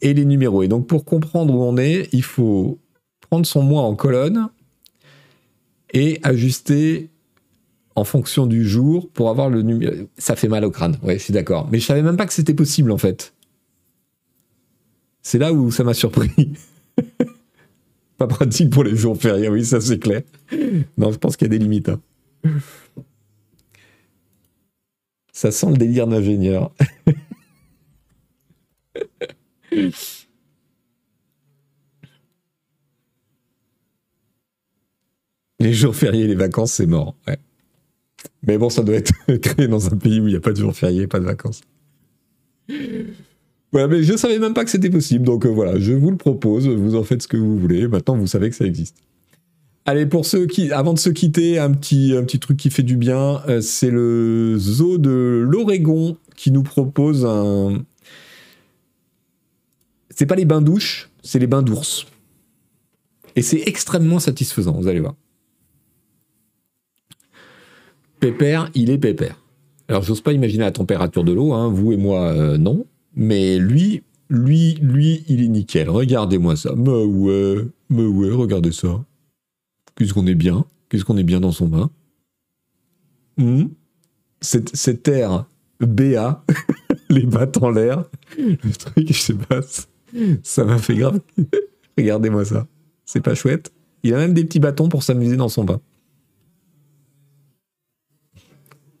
et les numéros. Et donc pour comprendre où on est, il faut prendre son mois en colonne et ajuster en fonction du jour pour avoir le numéro. Ça fait mal au crâne, ouais, je suis d'accord. Mais je savais même pas que c'était possible en fait. C'est là où ça m'a surpris. pas pratique pour les jours fériés, oui, ça c'est clair. Non, je pense qu'il y a des limites. Hein. Ça sent le délire d'ingénieur. Les jours fériés, les vacances, c'est mort. Mais bon, ça doit être créé dans un pays où il n'y a pas de jours fériés, pas de vacances. Voilà, mais je savais même pas que c'était possible, donc euh, voilà, je vous le propose, vous en faites ce que vous voulez, maintenant vous savez que ça existe. Allez, pour ceux qui, avant de se quitter, un petit, un petit truc qui fait du bien, euh, c'est le zoo de l'Oregon qui nous propose un, c'est pas les bains douches, c'est les bains d'ours. Et c'est extrêmement satisfaisant, vous allez voir. Pépère, il est pépère. Alors, j'ose pas imaginer la température de l'eau, hein, vous et moi, euh, non. Mais lui, lui, lui, il est nickel. Regardez-moi ça. Mais ouais, mais ouais, regardez ça. Qu'est-ce qu'on est bien. Qu'est-ce qu'on est bien dans son bain. Cette, cette air BA, les battes en l'air, le truc, je sais pas, ça m'a fait grave. Regardez-moi ça. C'est pas chouette. Il a même des petits bâtons pour s'amuser dans son bain.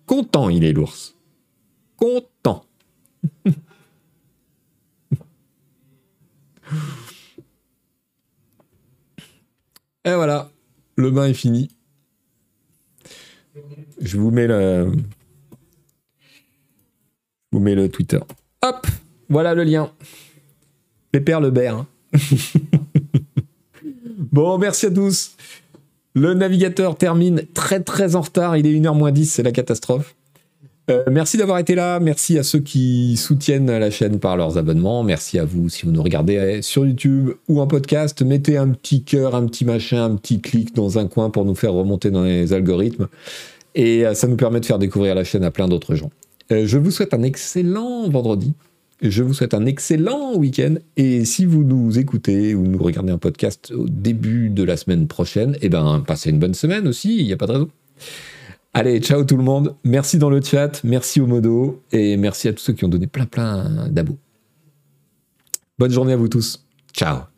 Content, il est l'ours. Content. Et voilà, le bain est fini. Je vous mets le, je vous mets le Twitter. Hop, voilà le lien. Pépère le hein. bon, merci à tous. Le navigateur termine très très en retard. Il est 1h moins 10, c'est la catastrophe. Euh, merci d'avoir été là. Merci à ceux qui soutiennent la chaîne par leurs abonnements. Merci à vous si vous nous regardez sur YouTube ou en podcast. Mettez un petit cœur, un petit machin, un petit clic dans un coin pour nous faire remonter dans les algorithmes. Et euh, ça nous permet de faire découvrir la chaîne à plein d'autres gens. Euh, je vous souhaite un excellent vendredi. Je vous souhaite un excellent week-end. Et si vous nous écoutez ou nous regardez un podcast au début de la semaine prochaine, eh ben, passez une bonne semaine aussi. Il n'y a pas de raison. Allez, ciao tout le monde. Merci dans le chat, merci au modo et merci à tous ceux qui ont donné plein plein d'abos. Bonne journée à vous tous. Ciao.